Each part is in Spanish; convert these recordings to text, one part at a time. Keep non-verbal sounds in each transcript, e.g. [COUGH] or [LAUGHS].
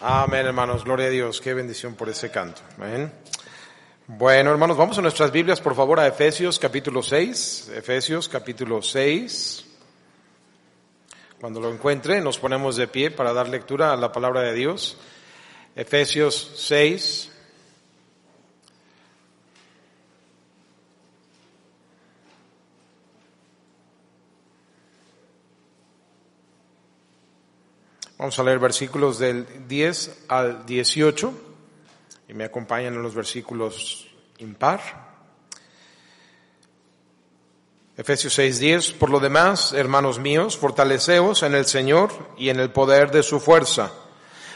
Amén, hermanos. Gloria a Dios. Qué bendición por ese canto. Amén. Bueno, hermanos, vamos a nuestras Biblias, por favor, a Efesios capítulo 6. Efesios capítulo 6. Cuando lo encuentre, nos ponemos de pie para dar lectura a la palabra de Dios. Efesios 6. Vamos a leer versículos del 10 al 18 y me acompañan en los versículos impar. Efesios 6:10, por lo demás, hermanos míos, fortaleceos en el Señor y en el poder de su fuerza.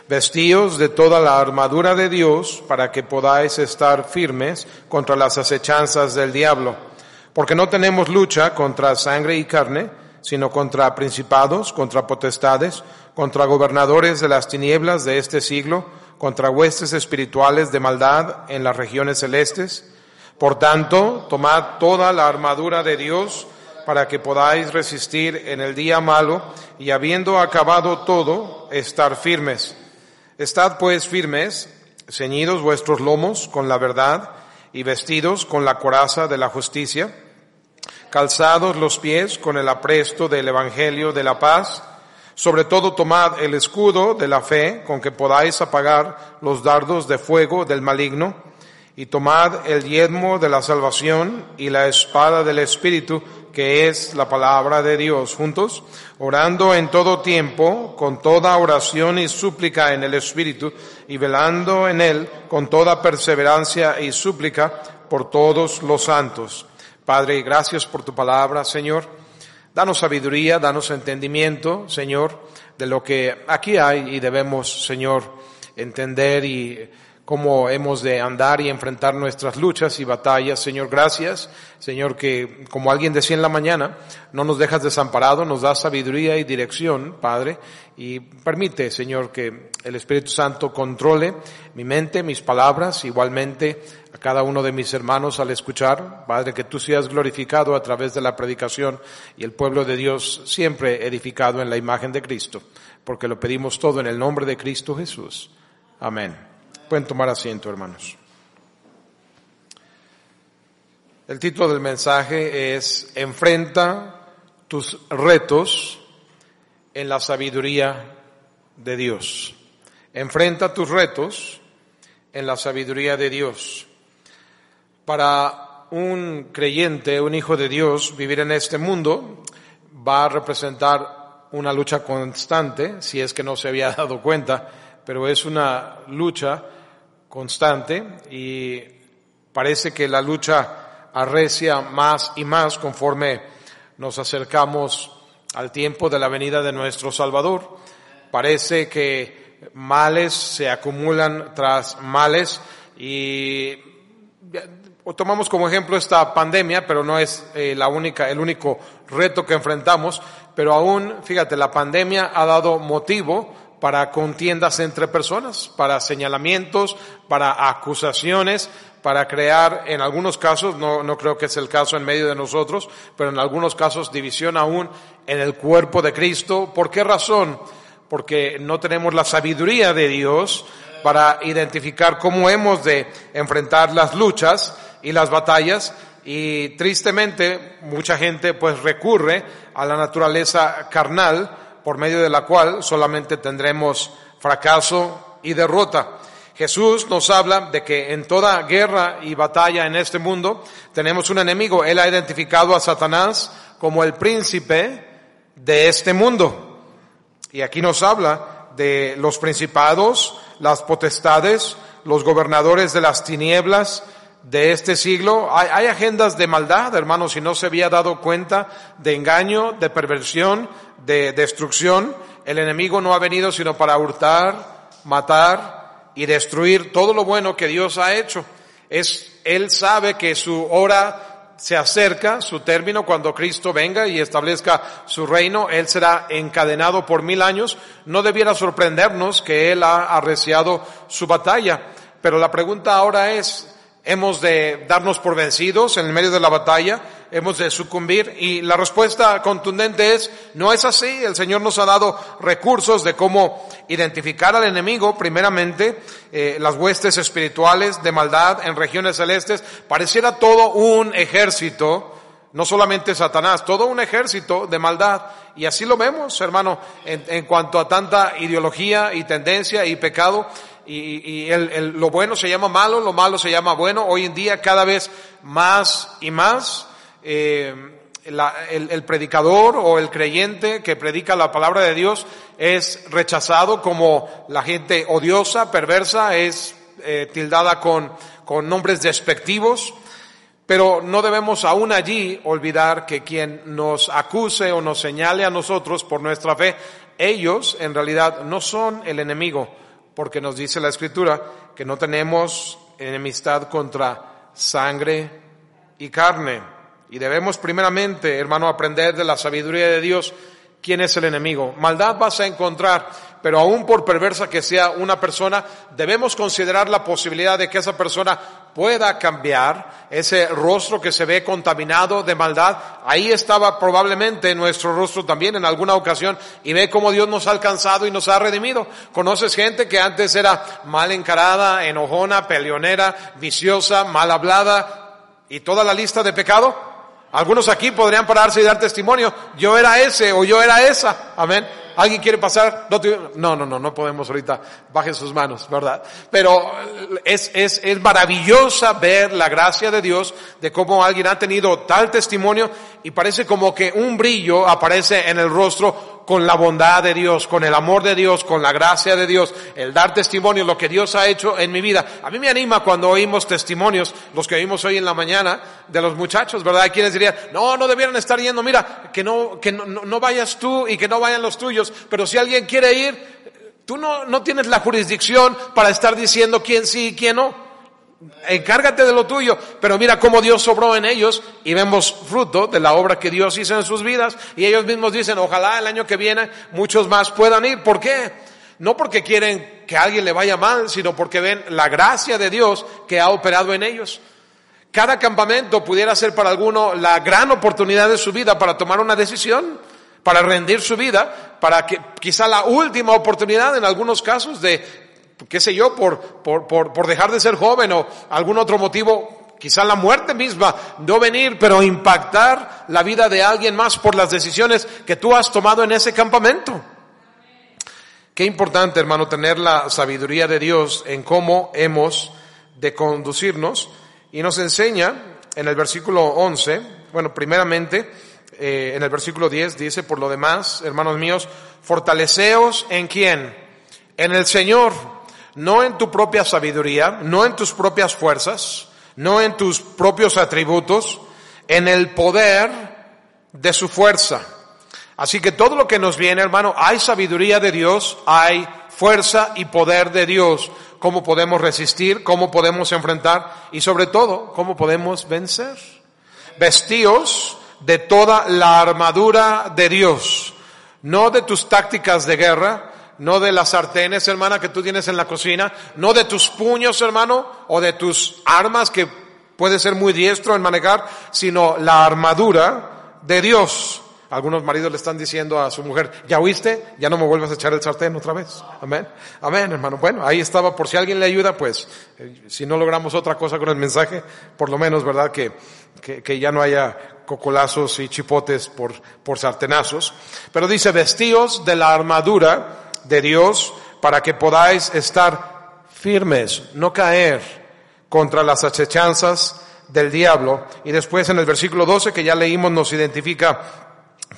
Vestíos de toda la armadura de Dios para que podáis estar firmes contra las acechanzas del diablo. Porque no tenemos lucha contra sangre y carne, sino contra principados, contra potestades, contra gobernadores de las tinieblas de este siglo, contra huestes espirituales de maldad en las regiones celestes. Por tanto, tomad toda la armadura de Dios para que podáis resistir en el día malo y habiendo acabado todo, estar firmes. Estad pues firmes, ceñidos vuestros lomos con la verdad y vestidos con la coraza de la justicia, calzados los pies con el apresto del Evangelio de la paz, sobre todo tomad el escudo de la fe con que podáis apagar los dardos de fuego del maligno y tomad el yedmo de la salvación y la espada del Espíritu que es la palabra de Dios juntos, orando en todo tiempo con toda oración y súplica en el Espíritu y velando en él con toda perseverancia y súplica por todos los santos. Padre, gracias por tu palabra, Señor. Danos sabiduría, danos entendimiento, Señor, de lo que aquí hay y debemos, Señor, entender y cómo hemos de andar y enfrentar nuestras luchas y batallas. Señor, gracias. Señor, que como alguien decía en la mañana, no nos dejas desamparado, nos das sabiduría y dirección, Padre, y permite, Señor, que el Espíritu Santo controle mi mente, mis palabras, igualmente a cada uno de mis hermanos al escuchar. Padre, que tú seas glorificado a través de la predicación y el pueblo de Dios siempre edificado en la imagen de Cristo, porque lo pedimos todo en el nombre de Cristo Jesús. Amén. Pueden tomar asiento, hermanos. El título del mensaje es Enfrenta tus retos en la sabiduría de Dios. Enfrenta tus retos en la sabiduría de Dios. Para un creyente, un hijo de Dios, vivir en este mundo va a representar una lucha constante, si es que no se había [LAUGHS] dado cuenta, pero es una lucha constante y parece que la lucha arrecia más y más conforme nos acercamos al tiempo de la venida de nuestro Salvador. Parece que males se acumulan tras males y tomamos como ejemplo esta pandemia, pero no es eh, la única, el único reto que enfrentamos, pero aún, fíjate, la pandemia ha dado motivo para contiendas entre personas, para señalamientos, para acusaciones, para crear, en algunos casos, no, no creo que es el caso en medio de nosotros, pero en algunos casos división aún en el cuerpo de Cristo. ¿Por qué razón? Porque no tenemos la sabiduría de Dios para identificar cómo hemos de enfrentar las luchas y las batallas y tristemente mucha gente pues recurre a la naturaleza carnal por medio de la cual solamente tendremos fracaso y derrota. Jesús nos habla de que en toda guerra y batalla en este mundo tenemos un enemigo. Él ha identificado a Satanás como el príncipe de este mundo. Y aquí nos habla de los principados, las potestades, los gobernadores de las tinieblas, de este siglo. Hay, agendas de maldad, hermanos, si no se había dado cuenta de engaño, de perversión, de destrucción. El enemigo no ha venido sino para hurtar, matar y destruir todo lo bueno que Dios ha hecho. Es, él sabe que su hora se acerca, su término, cuando Cristo venga y establezca su reino, Él será encadenado por mil años. No debiera sorprendernos que Él ha arreciado su batalla. Pero la pregunta ahora es, hemos de darnos por vencidos en el medio de la batalla, hemos de sucumbir y la respuesta contundente es, no es así. El Señor nos ha dado recursos de cómo identificar al enemigo, primeramente, eh, las huestes espirituales de maldad en regiones celestes. Pareciera todo un ejército, no solamente Satanás, todo un ejército de maldad. Y así lo vemos, hermano, en, en cuanto a tanta ideología y tendencia y pecado y, el, lo bueno se llama malo, lo malo se llama bueno. Hoy en día cada vez más y más eh, el, predicador o el creyente que predica la palabra de Dios es rechazado como la gente odiosa, perversa, es eh, tildada con, con nombres despectivos. Pero no debemos aún allí olvidar que quien nos acuse o nos señale a nosotros por nuestra fe, ellos en realidad no son el enemigo, porque nos dice la escritura que no tenemos enemistad contra sangre y carne. Y debemos primeramente, hermano, aprender de la sabiduría de Dios quién es el enemigo. Maldad vas a encontrar, pero aún por perversa que sea una persona, debemos considerar la posibilidad de que esa persona pueda cambiar ese rostro que se ve contaminado de maldad. Ahí estaba probablemente nuestro rostro también en alguna ocasión y ve cómo Dios nos ha alcanzado y nos ha redimido. ¿Conoces gente que antes era mal encarada, enojona, peleonera, viciosa, mal hablada y toda la lista de pecado? Algunos aquí podrían pararse y dar testimonio. Yo era ese o yo era esa. Amén. ¿Alguien quiere pasar? No, no, no, no podemos ahorita. Bajen sus manos, ¿verdad? Pero es, es, es maravillosa ver la gracia de Dios de cómo alguien ha tenido tal testimonio y parece como que un brillo aparece en el rostro con la bondad de Dios, con el amor de Dios, con la gracia de Dios, el dar testimonio, lo que Dios ha hecho en mi vida. A mí me anima cuando oímos testimonios, los que oímos hoy en la mañana, de los muchachos, ¿verdad? Hay quienes dirían, no, no debieran estar yendo, mira, que no, que no, no vayas tú y que no vayan los tuyos, pero si alguien quiere ir, tú no, no tienes la jurisdicción para estar diciendo quién sí y quién no. Encárgate de lo tuyo, pero mira cómo Dios sobró en ellos y vemos fruto de la obra que Dios hizo en sus vidas y ellos mismos dicen, ojalá el año que viene muchos más puedan ir. ¿Por qué? No porque quieren que alguien le vaya mal, sino porque ven la gracia de Dios que ha operado en ellos. Cada campamento pudiera ser para alguno la gran oportunidad de su vida para tomar una decisión, para rendir su vida, para que quizá la última oportunidad en algunos casos de qué sé yo, por, por, por, por dejar de ser joven o algún otro motivo, quizá la muerte misma, no venir, pero impactar la vida de alguien más por las decisiones que tú has tomado en ese campamento. Qué importante, hermano, tener la sabiduría de Dios en cómo hemos de conducirnos. Y nos enseña en el versículo 11, bueno, primeramente, eh, en el versículo 10 dice, por lo demás, hermanos míos, fortaleceos en quién? En el Señor no en tu propia sabiduría, no en tus propias fuerzas, no en tus propios atributos, en el poder de su fuerza. Así que todo lo que nos viene, hermano, hay sabiduría de Dios, hay fuerza y poder de Dios. Cómo podemos resistir, cómo podemos enfrentar y sobre todo, cómo podemos vencer. Vestíos de toda la armadura de Dios, no de tus tácticas de guerra, no de las sartenes, hermana, que tú tienes en la cocina, no de tus puños, hermano, o de tus armas que puede ser muy diestro en manejar, sino la armadura de Dios. Algunos maridos le están diciendo a su mujer, ¿ya oíste? Ya no me vuelvas a echar el sartén otra vez. Amén. Amén, hermano. Bueno, ahí estaba, por si alguien le ayuda, pues, eh, si no logramos otra cosa con el mensaje, por lo menos, ¿verdad? Que, que, que ya no haya cocolazos y chipotes por, por sartenazos. Pero dice, vestíos de la armadura de Dios para que podáis estar firmes, no caer contra las acechanzas del diablo. Y después en el versículo 12 que ya leímos nos identifica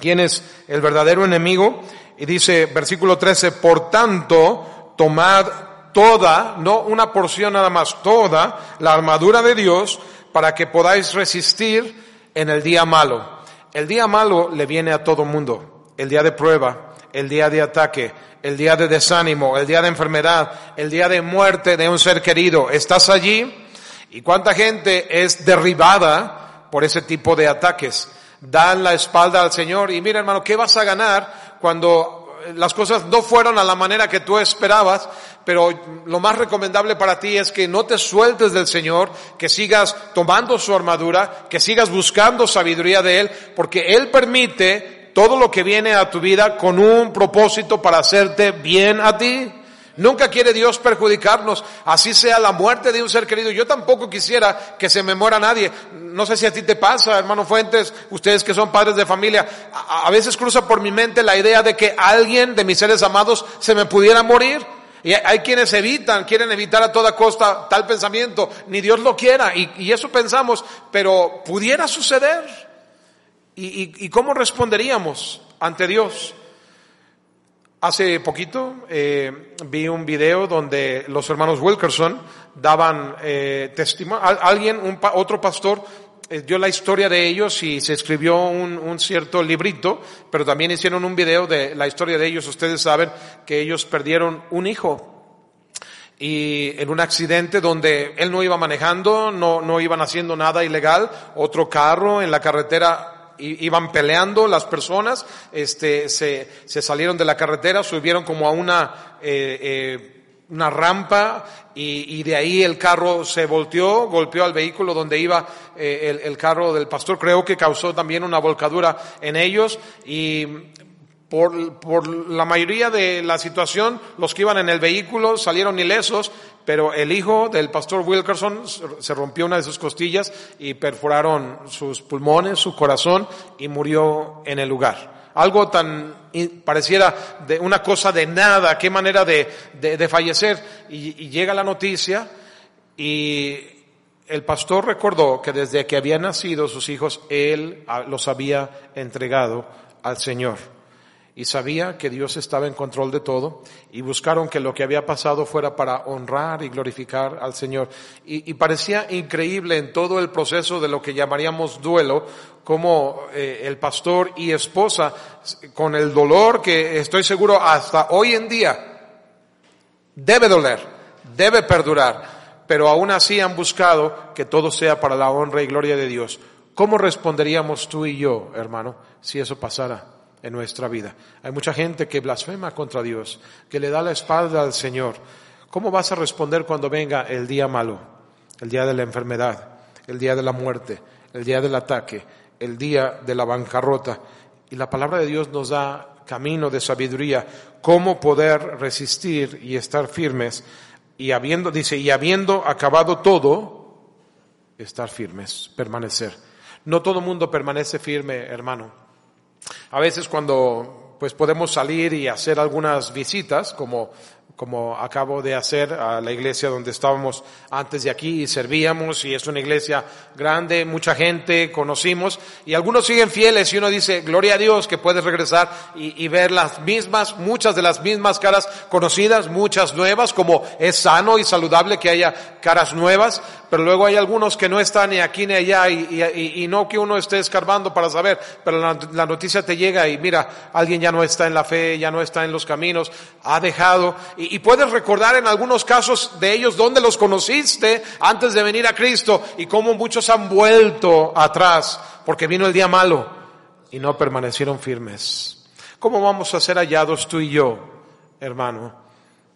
quién es el verdadero enemigo. Y dice versículo 13, por tanto, tomad toda, no una porción nada más, toda la armadura de Dios para que podáis resistir en el día malo. El día malo le viene a todo mundo. El día de prueba, el día de ataque, el día de desánimo, el día de enfermedad, el día de muerte de un ser querido. ¿Estás allí? ¿Y cuánta gente es derribada por ese tipo de ataques? Dan la espalda al Señor y mira hermano, ¿qué vas a ganar cuando las cosas no fueron a la manera que tú esperabas, pero lo más recomendable para ti es que no te sueltes del Señor, que sigas tomando su armadura, que sigas buscando sabiduría de Él, porque Él permite todo lo que viene a tu vida con un propósito para hacerte bien a ti. Nunca quiere Dios perjudicarnos, así sea la muerte de un ser querido. Yo tampoco quisiera que se me muera nadie. No sé si a ti te pasa, hermano Fuentes, ustedes que son padres de familia. A, veces cruza por mi mente la idea de que alguien de mis seres amados se me pudiera morir. Y hay quienes evitan, quieren evitar a toda costa tal pensamiento, ni Dios lo quiera, y, eso pensamos, pero pudiera suceder. ¿Y, cómo responderíamos ante Dios? Hace poquito eh, vi un video donde los hermanos Wilkerson daban eh, testimonio. Alguien, un, otro pastor, eh, dio la historia de ellos y se escribió un, un, cierto librito, pero también hicieron un video de la historia de ellos. Ustedes saben que ellos perdieron un hijo y en un accidente donde él no iba manejando, no, no iban haciendo nada ilegal, otro carro en la carretera iban peleando las personas, este, se, se salieron de la carretera, subieron como a una, eh, eh, una rampa y, y, de ahí el carro se volteó, golpeó al vehículo donde iba eh, el, el, carro del pastor, creo que causó también una volcadura en ellos y por, la mayoría de la situación, los que iban en el vehículo salieron ilesos, pero el hijo del pastor Wilkerson se rompió una de sus costillas y perforaron sus pulmones, su corazón y murió en el lugar. Algo tan pareciera de una cosa de nada, qué manera de, fallecer. Y, y llega la noticia y el pastor recordó que desde que habían nacido sus hijos, él los había entregado al Señor y sabía que Dios estaba en control de todo y buscaron que lo que había pasado fuera para honrar y glorificar al Señor. Y, parecía increíble en todo el proceso de lo que llamaríamos duelo, como eh, el pastor y esposa, con el dolor que estoy seguro hasta hoy en día debe doler, debe perdurar, pero aún así han buscado que todo sea para la honra y gloria de Dios. ¿Cómo responderíamos tú y yo, hermano, si eso pasara? En nuestra vida. Hay mucha gente que blasfema contra Dios, que le da la espalda al Señor. ¿Cómo vas a responder cuando venga el día malo, el día de la enfermedad, el día de la muerte, el día del ataque, el día de la bancarrota? Y la palabra de Dios nos da camino de sabiduría, cómo poder resistir y estar firmes y habiendo, dice, y habiendo acabado todo, estar firmes, permanecer. No todo mundo permanece firme, hermano. A veces cuando pues podemos salir y hacer algunas visitas, como como acabo de hacer a la iglesia donde estábamos antes de aquí y servíamos y es una iglesia grande, mucha gente conocimos y algunos siguen fieles y uno dice, gloria a Dios que puedes regresar y, y, ver las mismas, muchas de las mismas caras conocidas, muchas nuevas, como es sano y saludable que haya caras nuevas, pero luego hay algunos que no están ni aquí ni allá y, y, y no que uno esté escarbando para saber, pero la, la noticia te llega y mira, alguien ya no está en la fe, ya no está en los caminos, ha dejado y, puedes recordar en algunos casos de ellos dónde los conociste antes de venir a Cristo y cómo muchos han vuelto atrás porque vino el día malo y no permanecieron firmes. ¿Cómo vamos a ser hallados tú y yo, hermano?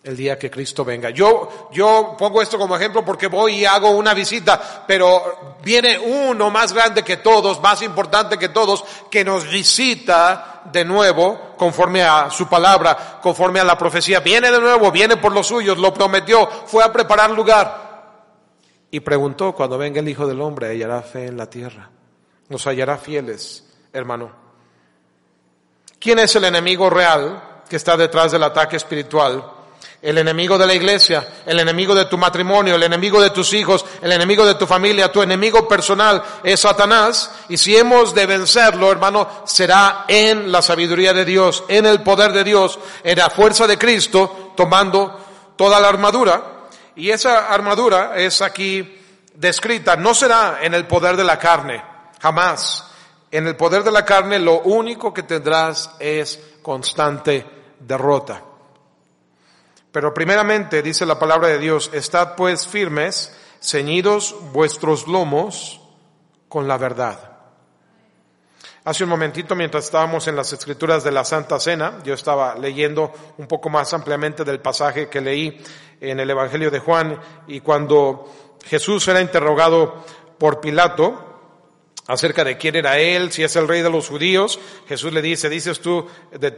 El día que Cristo venga. Yo, yo pongo esto como ejemplo porque voy y hago una visita, pero viene uno más grande que todos, más importante que todos, que nos visita de nuevo conforme a su palabra, conforme a la profecía. Viene de nuevo, viene por los suyos, lo prometió, fue a preparar lugar. Y preguntó, cuando venga el Hijo del Hombre, hallará fe en la tierra. Nos hallará fieles, hermano. ¿Quién es el enemigo real que está detrás del ataque espiritual? El enemigo de la iglesia, el enemigo de tu matrimonio, el enemigo de tus hijos, el enemigo de tu familia, tu enemigo personal es Satanás. Y si hemos de vencerlo, hermano, será en la sabiduría de Dios, en el poder de Dios, en la fuerza de Cristo, tomando toda la armadura. Y esa armadura es aquí descrita, no será en el poder de la carne, jamás. En el poder de la carne lo único que tendrás es constante derrota. Pero primeramente, dice la palabra de Dios, estad pues firmes, ceñidos vuestros lomos con la verdad. Hace un momentito, mientras estábamos en las escrituras de la Santa Cena, yo estaba leyendo un poco más ampliamente del pasaje que leí en el Evangelio de Juan y cuando Jesús era interrogado por Pilato, acerca de quién era él, si es el rey de los judíos. Jesús le dice, ¿dices tú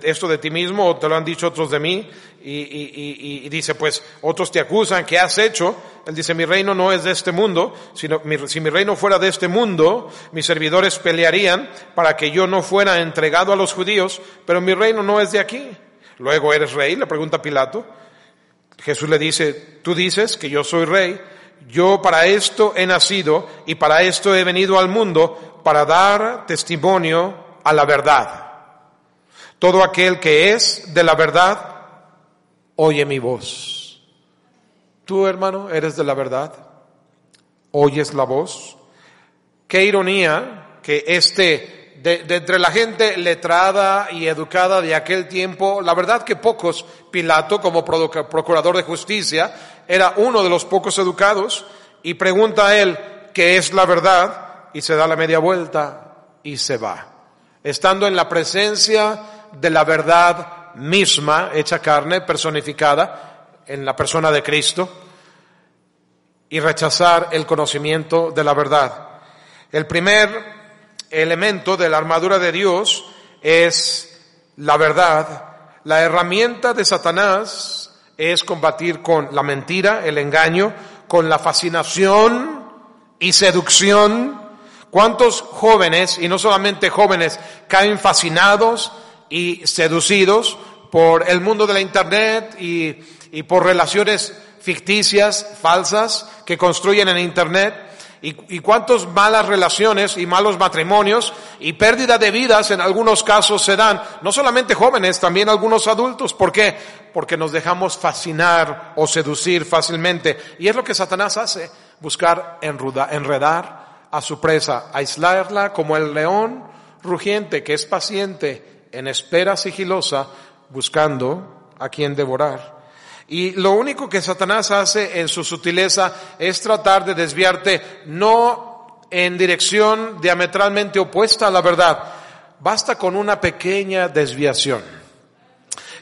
esto de ti mismo o te lo han dicho otros de mí? Y, dice, pues otros te acusan, ¿qué has hecho? Él dice, mi reino no es de este mundo, sino si mi reino fuera de este mundo, mis servidores pelearían para que yo no fuera entregado a los judíos, pero mi reino no es de aquí. Luego, ¿eres rey? Le pregunta Pilato. Jesús le dice, tú dices que yo soy rey yo para esto he nacido y para esto he venido al mundo, para dar testimonio a la verdad. Todo aquel que es de la verdad, oye mi voz. Tú, hermano, eres de la verdad. Oyes la voz. Qué ironía que este, de, entre la gente letrada y educada de aquel tiempo, la verdad que pocos, Pilato como procurador de justicia, era uno de los pocos educados y pregunta a él qué es la verdad y se da la media vuelta y se va. Estando en la presencia de la verdad misma, hecha carne, personificada en la persona de Cristo, y rechazar el conocimiento de la verdad. El primer elemento de la armadura de Dios es la verdad. La herramienta de Satanás es combatir con la mentira, el engaño, con la fascinación y seducción. ¿Cuántos jóvenes, y no solamente jóvenes, caen fascinados y seducidos por el mundo de la Internet y, y por relaciones ficticias, falsas, que construyen en Internet? Y, y cuántas malas relaciones y malos matrimonios y pérdida de vidas en algunos casos se dan, no solamente jóvenes, también algunos adultos. ¿Por qué? Porque nos dejamos fascinar o seducir fácilmente. Y es lo que Satanás hace, buscar enredar a su presa, aislarla como el león rugiente que es paciente en espera sigilosa, buscando a quien devorar. Y lo único que Satanás hace en su sutileza es tratar de desviarte no en dirección diametralmente opuesta a la verdad. Basta con una pequeña desviación.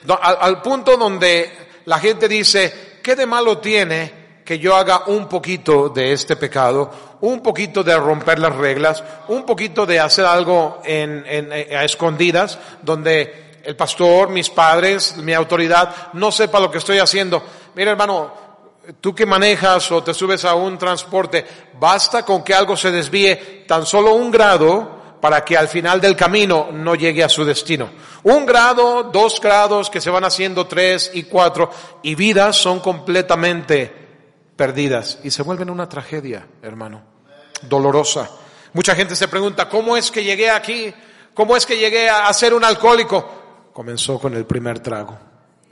Al, punto donde la gente dice, ¿qué de malo tiene que yo haga un poquito de este pecado, un poquito de romper las reglas, un poquito de hacer algo en, en, a escondidas, donde el pastor, mis padres, mi autoridad, no sepa lo que estoy haciendo. Mira hermano, tú que manejas o te subes a un transporte, basta con que algo se desvíe tan solo un grado para que al final del camino no llegue a su destino. Un grado, dos grados que se van haciendo tres y cuatro y vidas son completamente perdidas y se vuelven una tragedia, hermano, dolorosa. Mucha gente se pregunta, ¿cómo es que llegué aquí? ¿Cómo es que llegué a ser un alcohólico? Comenzó con el primer trago.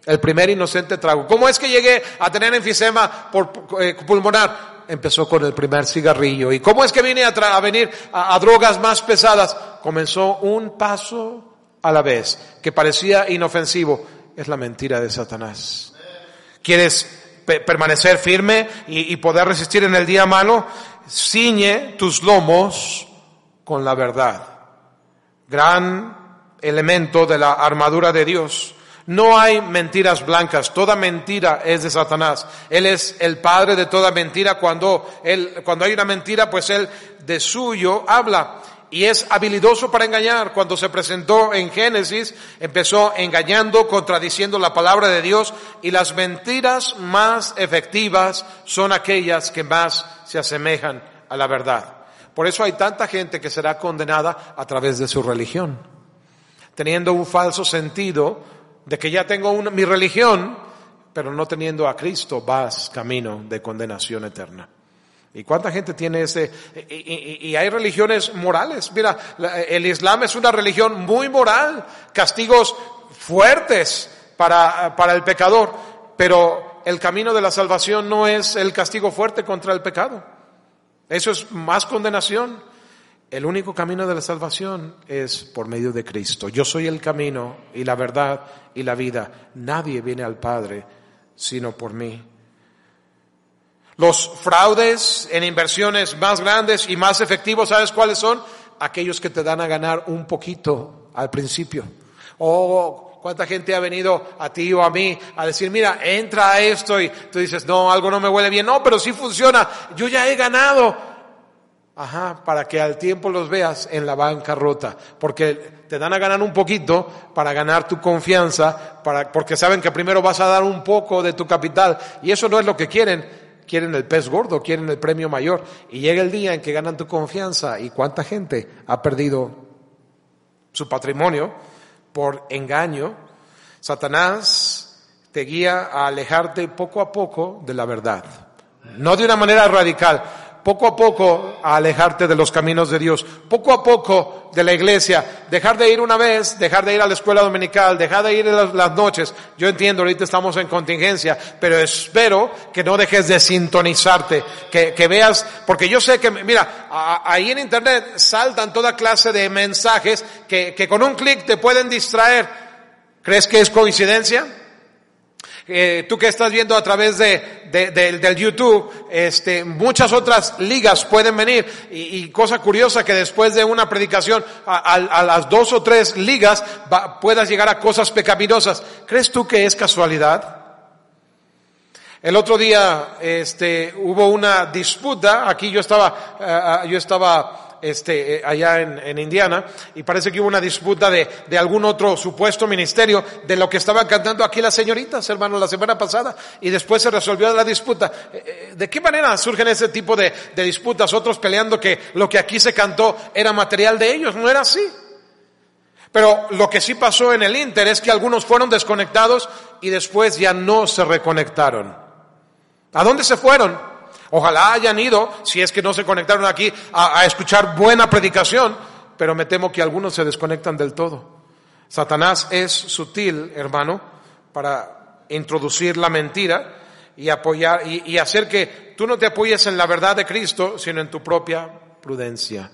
El primer inocente trago. ¿Cómo es que llegué a tener enfisema por, eh, pulmonar? Empezó con el primer cigarrillo. ¿Y cómo es que vine a, venir a, drogas más pesadas? Comenzó un paso a la vez, que parecía inofensivo. Es la mentira de Satanás. ¿Quieres permanecer firme y, y poder resistir en el día malo? Ciñe tus lomos con la verdad. Gran elemento de la armadura de Dios. No hay mentiras blancas, toda mentira es de Satanás. Él es el padre de toda mentira. Cuando, él, cuando hay una mentira, pues él de suyo habla y es habilidoso para engañar. Cuando se presentó en Génesis, empezó engañando, contradiciendo la palabra de Dios y las mentiras más efectivas son aquellas que más se asemejan a la verdad. Por eso hay tanta gente que será condenada a través de su religión teniendo un falso sentido de que ya tengo una, mi religión, pero no teniendo a Cristo vas camino de condenación eterna. ¿Y cuánta gente tiene ese? Y, y, hay religiones morales. Mira, el Islam es una religión muy moral, castigos fuertes para, para el pecador, pero el camino de la salvación no es el castigo fuerte contra el pecado. Eso es más condenación. El único camino de la salvación es por medio de Cristo. Yo soy el camino y la verdad y la vida. Nadie viene al Padre sino por mí. Los fraudes en inversiones más grandes y más efectivos, ¿sabes cuáles son? Aquellos que te dan a ganar un poquito al principio. O cuánta gente ha venido a ti o a mí a decir, mira, entra a esto y tú dices, no, algo no me huele bien. No, pero sí funciona. Yo ya he ganado. Ajá, para que al tiempo los veas en la bancarrota, porque te dan a ganar un poquito para ganar tu confianza, porque saben que primero vas a dar un poco de tu capital. Y eso no es lo que quieren, quieren el pez gordo, quieren el premio mayor. Y llega el día en que ganan tu confianza. Y cuánta gente ha perdido su patrimonio por engaño. Satanás te guía a alejarte poco a poco de la verdad, no de una manera radical, poco a poco alejarte de los caminos de Dios, poco a poco de la iglesia, dejar de ir una vez, dejar de ir a la escuela dominical, dejar de ir las, las noches. Yo entiendo, ahorita estamos en contingencia, pero espero que no dejes de sintonizarte, que, que veas, porque yo sé que, mira, ahí en internet saltan toda clase de mensajes que, que con un clic te pueden distraer. ¿Crees que es coincidencia? Eh, tú que estás viendo a través de, del YouTube, este, muchas otras ligas pueden venir y, cosa curiosa que después de una predicación a, las dos o tres ligas puedas llegar a cosas pecaminosas. ¿Crees tú que es casualidad? El otro día, este, hubo una disputa. Aquí yo estaba, eh, yo estaba este, eh, allá en, Indiana, y parece que hubo una disputa de, de, algún otro supuesto ministerio de lo que estaban cantando aquí las señoritas, hermano, la semana pasada, y después se resolvió la disputa. Eh, eh, ¿De qué manera surgen ese tipo de, de disputas? Otros peleando que lo que aquí se cantó era material de ellos, no era así. Pero lo que sí pasó en el Inter es que algunos fueron desconectados y después ya no se reconectaron. ¿A dónde se fueron? Ojalá hayan ido, si es que no se conectaron aquí, a, escuchar buena predicación, pero me temo que algunos se desconectan del todo. Satanás es sutil, hermano, para introducir la mentira y apoyar y, hacer que tú no te apoyes en la verdad de Cristo, sino en tu propia prudencia.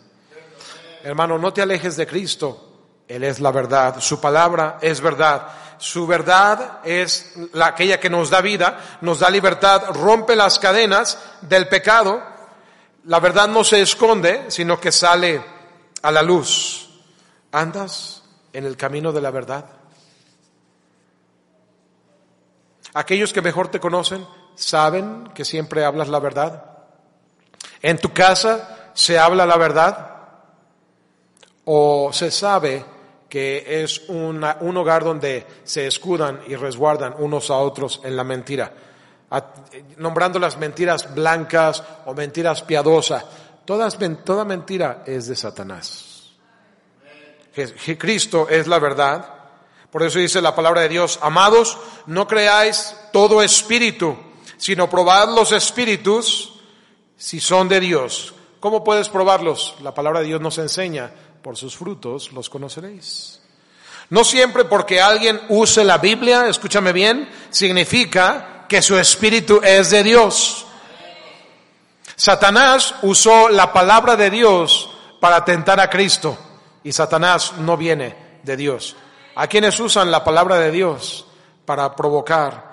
Hermano, no te alejes de Cristo. Él es la verdad. Su palabra es verdad. Su verdad es la, aquella que nos da vida, nos da libertad, rompe las cadenas del pecado. La verdad no se esconde, sino que sale a la luz. ¿Andas en el camino de la verdad? Aquellos que mejor te conocen saben que siempre hablas la verdad. En tu casa se habla la verdad o se sabe que es un hogar donde se escudan y resguardan unos a otros en la mentira, nombrando las mentiras blancas o mentiras piadosas. Toda mentira es de Satanás. Cristo es la verdad. Por eso dice la palabra de Dios, amados, no creáis todo espíritu, sino probad los espíritus si son de Dios. ¿Cómo puedes probarlos? La palabra de Dios nos enseña por sus frutos los conoceréis. No siempre porque alguien use la Biblia, escúchame bien, significa que su espíritu es de Dios. Satanás usó la palabra de Dios para tentar a Cristo y Satanás no viene de Dios. A quienes usan la palabra de Dios para provocar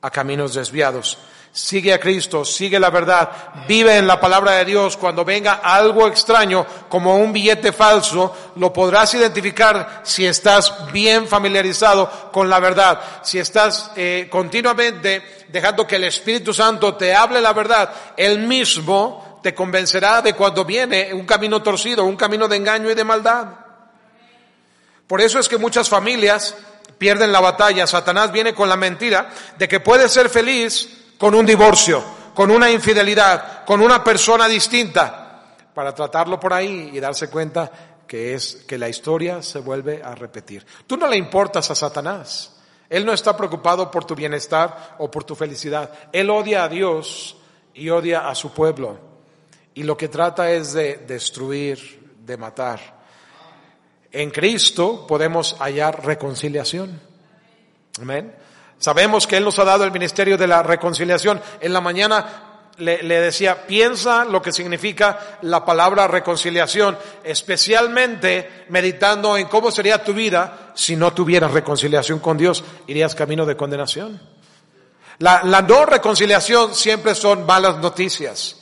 a caminos desviados sigue a Cristo, sigue la verdad, vive en la palabra de Dios, cuando venga algo extraño como un billete falso, lo podrás identificar si estás bien familiarizado con la verdad, si estás eh, continuamente dejando que el Espíritu Santo te hable la verdad, él mismo te convencerá de cuando viene un camino torcido, un camino de engaño y de maldad. Por eso es que muchas familias pierden la batalla. Satanás viene con la mentira de que puedes ser feliz con un divorcio, con una infidelidad, con una persona distinta, para tratarlo por ahí y darse cuenta que es que la historia se vuelve a repetir. Tú no le importas a Satanás. Él no está preocupado por tu bienestar o por tu felicidad. Él odia a Dios y odia a su pueblo. Y lo que trata es de destruir, de matar. En Cristo podemos hallar reconciliación. Amén. Sabemos que Él nos ha dado el ministerio de la reconciliación. En la mañana le, decía, piensa lo que significa la palabra reconciliación, especialmente meditando en cómo sería tu vida si no tuvieras reconciliación con Dios, irías camino de condenación. La, la no reconciliación siempre son malas noticias.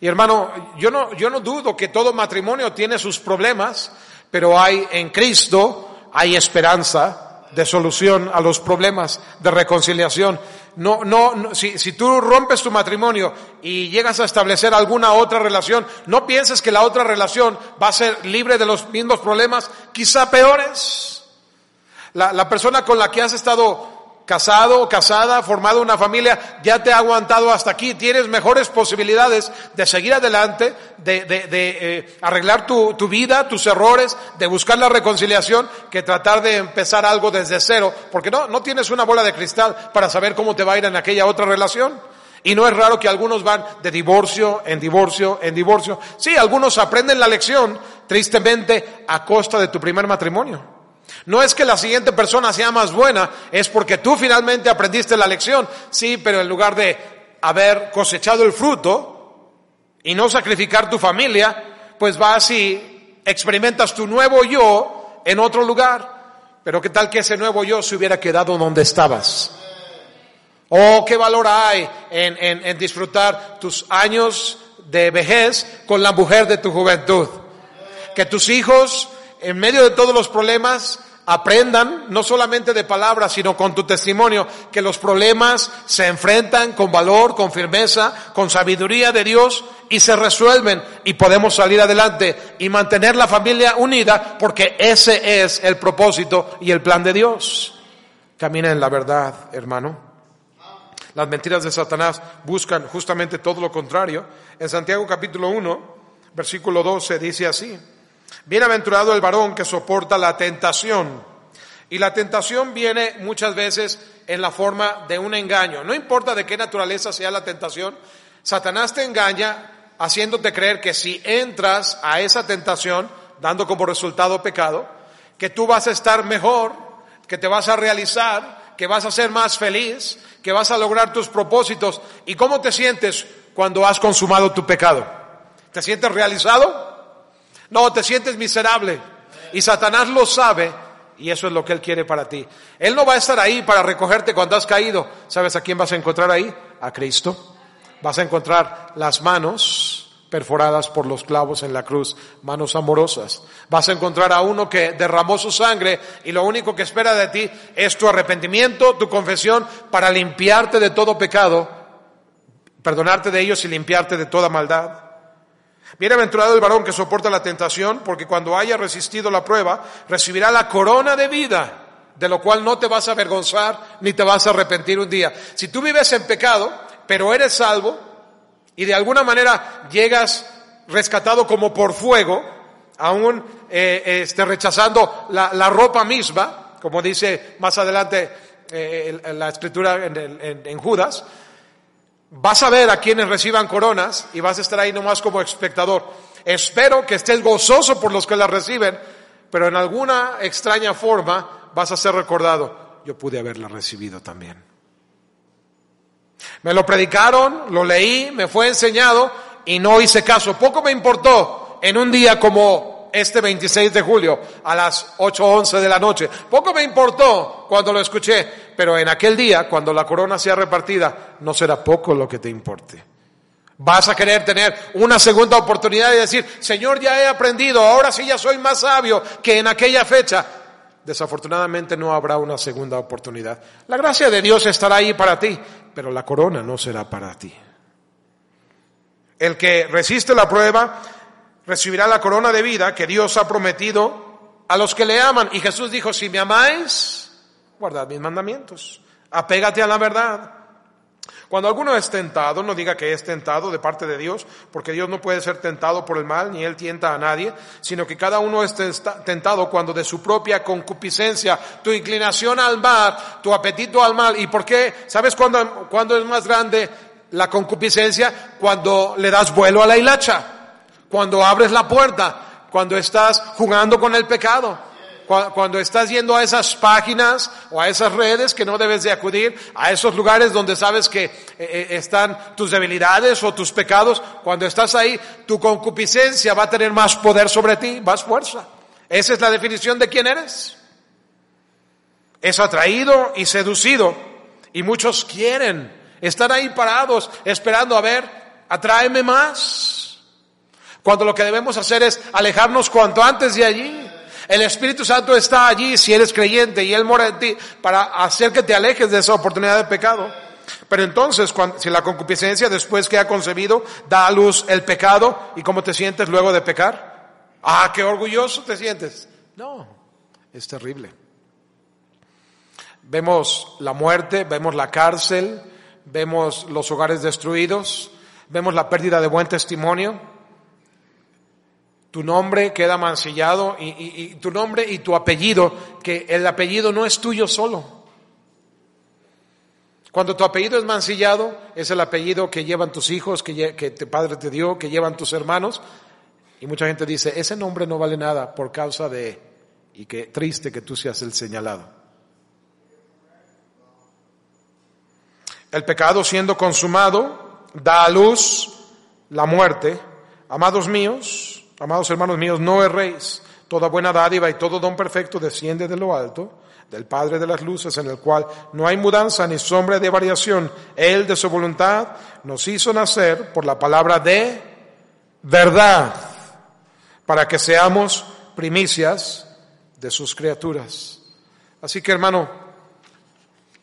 Y hermano, yo no, yo no dudo que todo matrimonio tiene sus problemas, pero hay en Cristo, hay esperanza de solución a los problemas, de reconciliación. No, no, si, si tú rompes tu matrimonio y llegas a establecer alguna otra relación, no pienses que la otra relación va a ser libre de los mismos problemas, quizá peores. La, la persona con la que has estado casado o casada, formado una familia, ya te ha aguantado hasta aquí, tienes mejores posibilidades de seguir adelante, de, de, de eh, arreglar tu, tu, vida, tus errores, de buscar la reconciliación, que tratar de empezar algo desde cero, porque no, no tienes una bola de cristal para saber cómo te va a ir en aquella otra relación. Y no es raro que algunos van de divorcio en divorcio en divorcio. Sí, algunos aprenden la lección, tristemente, a costa de tu primer matrimonio. No es que la siguiente persona sea más buena, es porque tú finalmente aprendiste la lección. Sí, pero en lugar de haber cosechado el fruto y no sacrificar tu familia, pues vas y experimentas tu nuevo yo en otro lugar. Pero qué tal que ese nuevo yo se hubiera quedado donde estabas. Oh, qué valor hay en, en, en disfrutar tus años de vejez con la mujer de tu juventud. Que tus hijos, en medio de todos los problemas, aprendan, no solamente de palabras, sino con tu testimonio, que los problemas se enfrentan con valor, con firmeza, con sabiduría de Dios y se resuelven y podemos salir adelante y mantener la familia unida porque ese es el propósito y el plan de Dios. Camina en la verdad, hermano. Las mentiras de Satanás buscan justamente todo lo contrario. En Santiago capítulo 1, versículo 12 dice así. Bienaventurado el varón que soporta la tentación. Y la tentación viene muchas veces en la forma de un engaño. No importa de qué naturaleza sea la tentación, Satanás te engaña haciéndote creer que si entras a esa tentación, dando como resultado pecado, que tú vas a estar mejor, que te vas a realizar, que vas a ser más feliz, que vas a lograr tus propósitos. ¿Y cómo te sientes cuando has consumado tu pecado? ¿Te sientes realizado? No, te sientes miserable. Y Satanás lo sabe y eso es lo que Él quiere para ti. Él no va a estar ahí para recogerte cuando has caído. ¿Sabes a quién vas a encontrar ahí? A Cristo. Vas a encontrar las manos perforadas por los clavos en la cruz, manos amorosas. Vas a encontrar a uno que derramó su sangre y lo único que espera de ti es tu arrepentimiento, tu confesión para limpiarte de todo pecado, perdonarte de ellos y limpiarte de toda maldad. Bienaventurado el varón que soporta la tentación, porque cuando haya resistido la prueba, recibirá la corona de vida, de lo cual no te vas a avergonzar ni te vas a arrepentir un día. Si tú vives en pecado, pero eres salvo, y de alguna manera llegas rescatado como por fuego, aún eh, este, rechazando la, ropa misma, como dice más adelante eh, la escritura en Judas, Vas a ver a quienes reciban coronas y vas a estar ahí nomás como espectador. Espero que estés gozoso por los que las reciben, pero en alguna extraña forma vas a ser recordado. Yo pude haberla recibido también. Me lo predicaron, lo leí, me fue enseñado y no hice caso. Poco me importó en un día como este 26 de julio a las 8.11 de la noche. Poco me importó cuando lo escuché, pero en aquel día, cuando la corona sea repartida, no será poco lo que te importe. Vas a querer tener una segunda oportunidad y decir, Señor, ya he aprendido, ahora sí ya soy más sabio que en aquella fecha. Desafortunadamente no habrá una segunda oportunidad. La gracia de Dios estará ahí para ti, pero la corona no será para ti. El que resiste la prueba recibirá la corona de vida que Dios ha prometido a los que le aman. Y Jesús dijo, si me amáis, guardad mis mandamientos, apégate a la verdad. Cuando alguno es tentado, no diga que es tentado de parte de Dios, porque Dios no puede ser tentado por el mal, ni Él tienta a nadie, sino que cada uno es tentado cuando de su propia concupiscencia, tu inclinación al mal, tu apetito al mal. ¿Y por qué? ¿Sabes cuándo, cuándo es más grande la concupiscencia? Cuando le das vuelo a la hilacha cuando abres la puerta, cuando estás jugando con el pecado, cuando estás yendo a esas páginas o a esas redes que no debes de acudir, a esos lugares donde sabes que eh, eh, están tus debilidades o tus pecados, cuando estás ahí, tu concupiscencia va a tener más poder sobre ti, más fuerza. Esa es la definición de quién eres. Es atraído y seducido. Y muchos quieren estar ahí parados esperando a ver Atráeme más. Cuando lo que debemos hacer es alejarnos cuanto antes de allí. El Espíritu Santo está allí si eres creyente y Él mora en ti para hacer que te alejes de esa oportunidad de pecado. Pero entonces, cuando, si la concupiscencia después que ha concebido da a luz el pecado, ¿y cómo te sientes luego de pecar? Ah, qué orgulloso te sientes. No, es terrible. Vemos la muerte, vemos la cárcel, vemos los hogares destruidos, vemos la pérdida de buen testimonio. Tu nombre queda mancillado y, tu nombre y tu apellido, que el apellido no es tuyo solo. Cuando tu apellido es mancillado, es el apellido que llevan tus hijos, que, que tu padre te dio, que llevan tus hermanos. Y mucha gente dice, ese nombre no vale nada por causa de, y qué triste que tú seas el señalado. El pecado siendo consumado da a luz la muerte. Amados míos, amados hermanos míos, no erréis. Toda buena dádiva y todo don perfecto desciende de lo alto del Padre de las Luces, en el cual no hay mudanza ni sombra de variación. Él de su voluntad nos hizo nacer por la palabra de verdad, para que seamos primicias de sus criaturas. Así que hermano,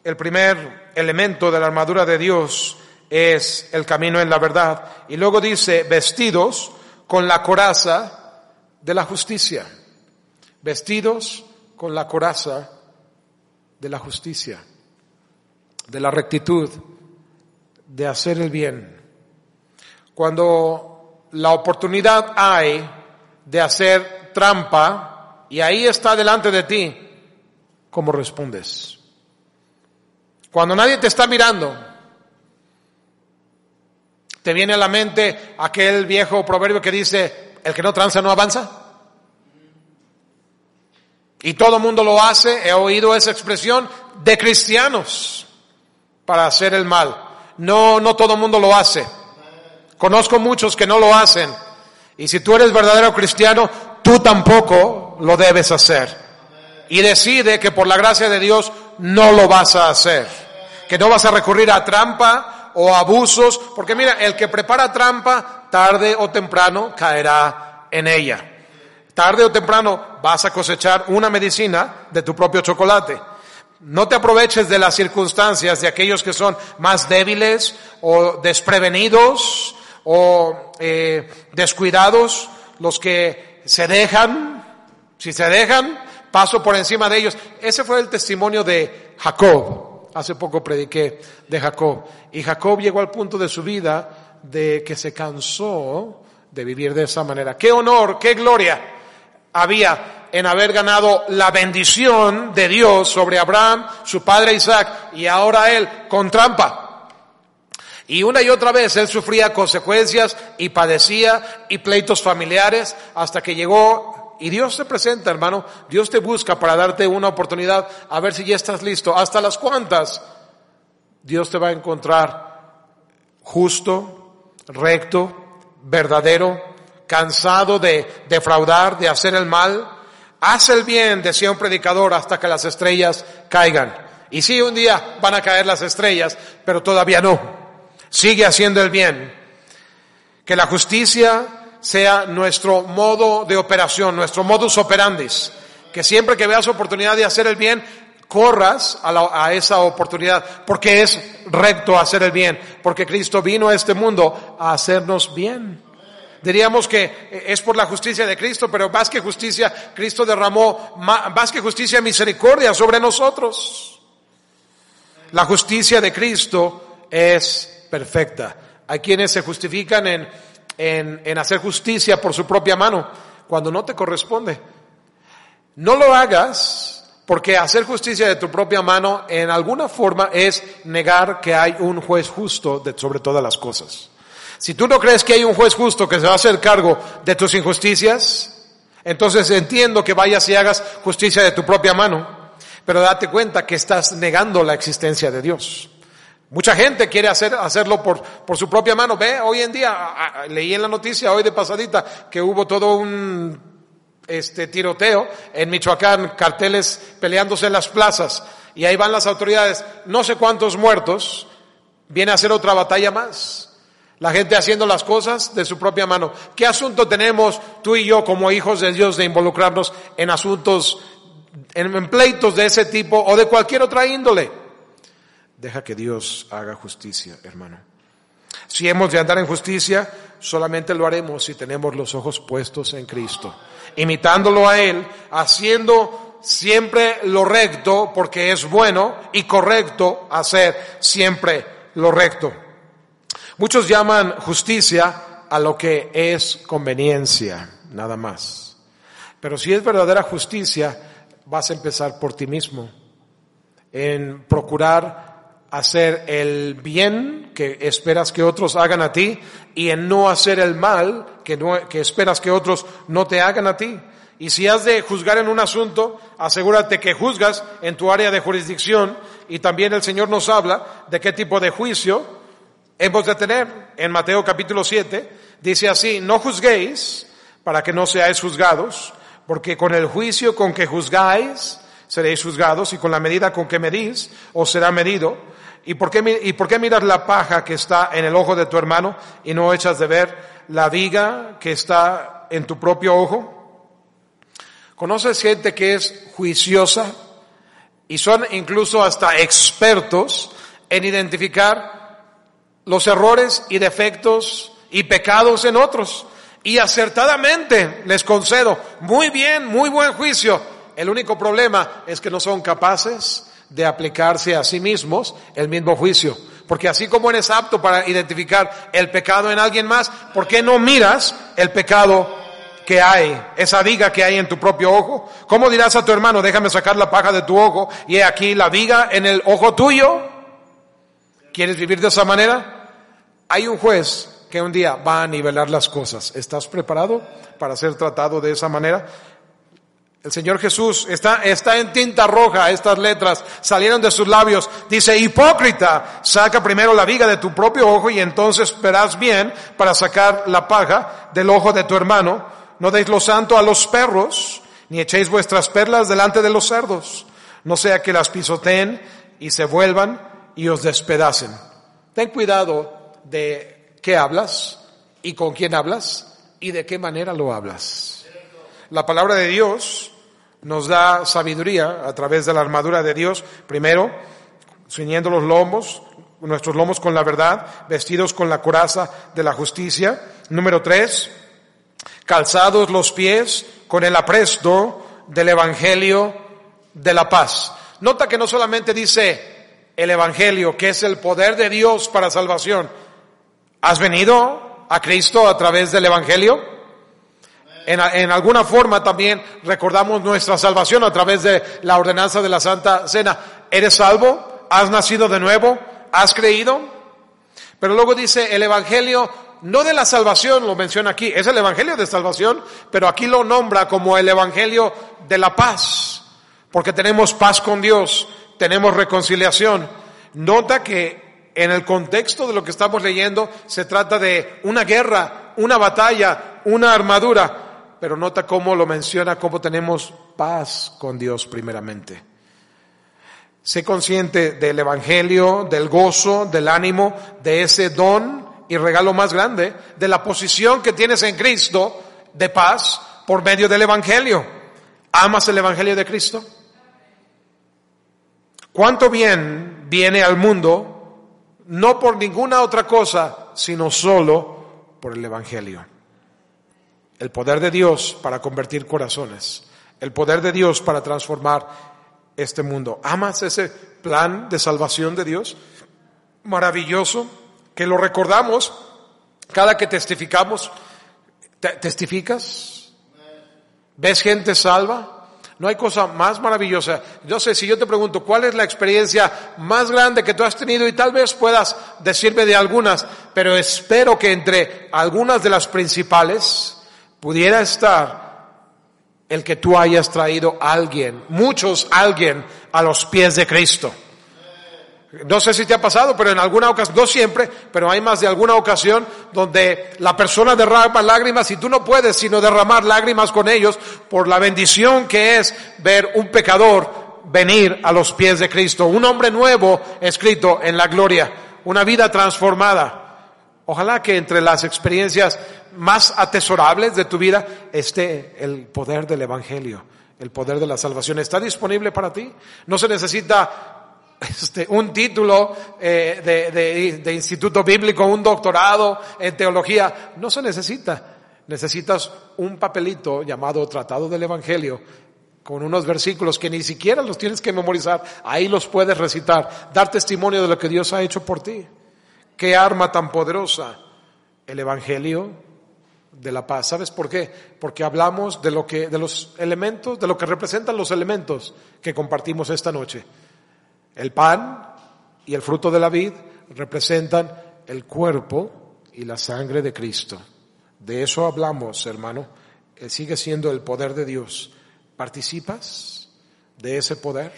el primer elemento de la armadura de Dios es el camino en la verdad. Y luego dice, vestidos con la coraza de la justicia. Vestidos con la coraza de la justicia, de la rectitud, de hacer el bien. Cuando la oportunidad hay de hacer trampa y ahí está delante de ti, ¿cómo respondes? Cuando nadie te está mirando, te viene a la mente aquel viejo proverbio que dice, el que no tranza no avanza. Y todo mundo lo hace, he oído esa expresión, de cristianos para hacer el mal. No, no todo mundo lo hace. Conozco muchos que no lo hacen. Y si tú eres verdadero cristiano, tú tampoco lo debes hacer. Y decide que por la gracia de Dios no lo vas a hacer. Que no vas a recurrir a trampa o abusos, porque mira, el que prepara trampa, tarde o temprano caerá en ella. Tarde o temprano vas a cosechar una medicina de tu propio chocolate. No te aproveches de las circunstancias de aquellos que son más débiles o desprevenidos o eh, descuidados, los que se dejan, si se dejan, paso por encima de ellos. Ese fue el testimonio de Jacob. Hace poco prediqué de Jacob. Y Jacob llegó al punto de su vida de que se cansó de vivir de esa manera. ¡Qué honor, qué gloria! había en haber ganado la bendición de Dios sobre Abraham, su padre Isaac, y ahora él con trampa. Y una y otra vez él sufría consecuencias y padecía y pleitos familiares hasta que llegó y Dios te presenta, hermano, Dios te busca para darte una oportunidad a ver si ya estás listo. Hasta las cuantas Dios te va a encontrar justo, recto, verdadero, cansado de defraudar, de hacer el mal, haz el bien, decía un predicador, hasta que las estrellas caigan. Y sí, un día van a caer las estrellas, pero todavía no. Sigue haciendo el bien. Que la justicia sea nuestro modo de operación, nuestro modus operandis. Que siempre que veas oportunidad de hacer el bien, corras a, a, esa oportunidad, porque es recto hacer el bien, porque Cristo vino a este mundo a hacernos bien. Diríamos que es por la justicia de Cristo, pero más que justicia, Cristo derramó más que justicia, misericordia sobre nosotros. La justicia de Cristo es perfecta. Hay quienes se justifican en, en, en hacer justicia por su propia mano, cuando no te corresponde. No lo hagas porque hacer justicia de tu propia mano en alguna forma es negar que hay un juez justo de, sobre todas las cosas. Si tú no crees que hay un juez justo que se va a hacer cargo de tus injusticias, entonces entiendo que vayas y hagas justicia de tu propia mano, pero date cuenta que estás negando la existencia de Dios. Mucha gente quiere hacer, hacerlo por, por su propia mano. Ve, hoy en día, leí en la noticia hoy de pasadita que hubo todo un este tiroteo en Michoacán, carteles peleándose en las plazas, y ahí van las autoridades, no sé cuántos muertos, viene a ser otra batalla más. La gente haciendo las cosas de su propia mano. ¿Qué asunto tenemos tú y yo como hijos de Dios de involucrarnos en asuntos, en, pleitos de ese tipo o de cualquier otra índole? Deja que Dios haga justicia, hermano. Si hemos de andar en justicia, solamente lo haremos si tenemos los ojos puestos en Cristo, imitándolo a Él, haciendo siempre lo recto, porque es bueno y correcto hacer siempre lo recto. Muchos llaman justicia a lo que es conveniencia, nada más. Pero si es verdadera justicia, vas a empezar por ti mismo, en procurar hacer el bien que esperas que otros hagan a ti y en no hacer el mal que, esperas que otros no te hagan a ti. Y si has de juzgar en un asunto, asegúrate que juzgas en tu área de jurisdicción y también el Señor nos habla de qué tipo de juicio hemos de tener. En Mateo capítulo 7 dice así, no juzguéis para que no seáis juzgados, porque con el juicio con que juzgáis seréis juzgados y con la medida con que medís os será medido. ¿Y por, qué, ¿Y miras la paja que está en el ojo de tu hermano y no echas de ver la viga que está en tu propio ojo? ¿Conoces gente que es juiciosa y son incluso hasta expertos en identificar los errores y defectos y pecados en otros. Y acertadamente les concedo, muy bien, muy buen juicio. El único problema es que no son capaces de aplicarse a sí mismos el mismo juicio. Porque así como eres apto para identificar el pecado en alguien más, ¿por qué no miras el pecado que hay, esa viga que hay en tu propio ojo? ¿Cómo dirás a tu hermano, déjame sacar la paja de tu ojo y he aquí la viga en el ojo tuyo? ¿Quieres vivir de esa manera? Hay un juez que un día va a nivelar las cosas. ¿Estás preparado para ser tratado de esa manera? El Señor Jesús está, está en tinta roja, estas letras salieron de sus labios. Dice, hipócrita, saca primero la viga de tu propio ojo y entonces verás bien para sacar la paja del ojo de tu hermano. No deis lo santo a los perros, ni echéis vuestras perlas delante de los cerdos, no sea que las pisoteen y se vuelvan y os despedacen. Ten cuidado de qué hablas y con quién hablas y de qué manera lo hablas. La palabra de Dios nos da sabiduría a través de la armadura de Dios. Primero, ciñendo los lomos, nuestros lomos con la verdad, vestidos con la coraza de la justicia. Número tres, calzados los pies con el apresto del Evangelio de la paz. Nota que no solamente dice el Evangelio, que es el poder de Dios para salvación. ¿Has venido a Cristo a través del Evangelio? En, en, alguna forma también recordamos nuestra salvación a través de la ordenanza de la Santa Cena. ¿Eres salvo? ¿Has nacido de nuevo? ¿Has creído? Pero luego dice el Evangelio, no de la salvación, lo menciona aquí, es el Evangelio de salvación, pero aquí lo nombra como el Evangelio de la paz, porque tenemos paz con Dios tenemos reconciliación. Nota que en el contexto de lo que estamos leyendo se trata de una guerra, una batalla, una armadura, pero nota cómo lo menciona, cómo tenemos paz con Dios primeramente. Sé consciente del Evangelio, del gozo, del ánimo, de ese don y regalo más grande, de la posición que tienes en Cristo de paz por medio del Evangelio. ¿Amas el Evangelio de Cristo? ¿Cuánto bien viene al mundo no por ninguna otra cosa, sino solo por el Evangelio? El poder de Dios para convertir corazones, el poder de Dios para transformar este mundo. ¿Amas ese plan de salvación de Dios? Maravilloso, que lo recordamos cada que testificamos. ¿Testificas? ¿Ves gente salva? No hay cosa más maravillosa. Yo sé, si yo te pregunto, ¿cuál es la experiencia más grande que tú has tenido? Y tal vez puedas decirme de algunas, pero espero que entre algunas de las principales pudiera estar el que tú hayas traído a alguien, muchos alguien, a los pies de Cristo. No sé si te ha pasado, pero en alguna ocasión, no siempre, pero hay más de alguna ocasión donde la persona derrama lágrimas y tú no puedes sino derramar lágrimas con ellos por la bendición que es ver un pecador venir a los pies de Cristo, un hombre nuevo escrito en la gloria, una vida transformada. Ojalá que entre las experiencias más atesorables de tu vida esté el poder del Evangelio, el poder de la salvación. ¿Está disponible para ti? No se necesita este, un título eh, de, de, de instituto bíblico, un doctorado en teología. No se necesita. Necesitas un papelito llamado Tratado del Evangelio con unos versículos que ni siquiera los tienes que memorizar, ahí los puedes recitar, dar testimonio de lo que Dios ha hecho por ti. Qué arma tan poderosa el evangelio de la paz. ¿Sabes por qué? Porque hablamos de lo que de los elementos, de lo que representan los elementos que compartimos esta noche. El pan y el fruto de la vid representan el cuerpo y la sangre de Cristo. De eso hablamos, hermano. Él sigue siendo el poder de Dios. ¿Participas de ese poder?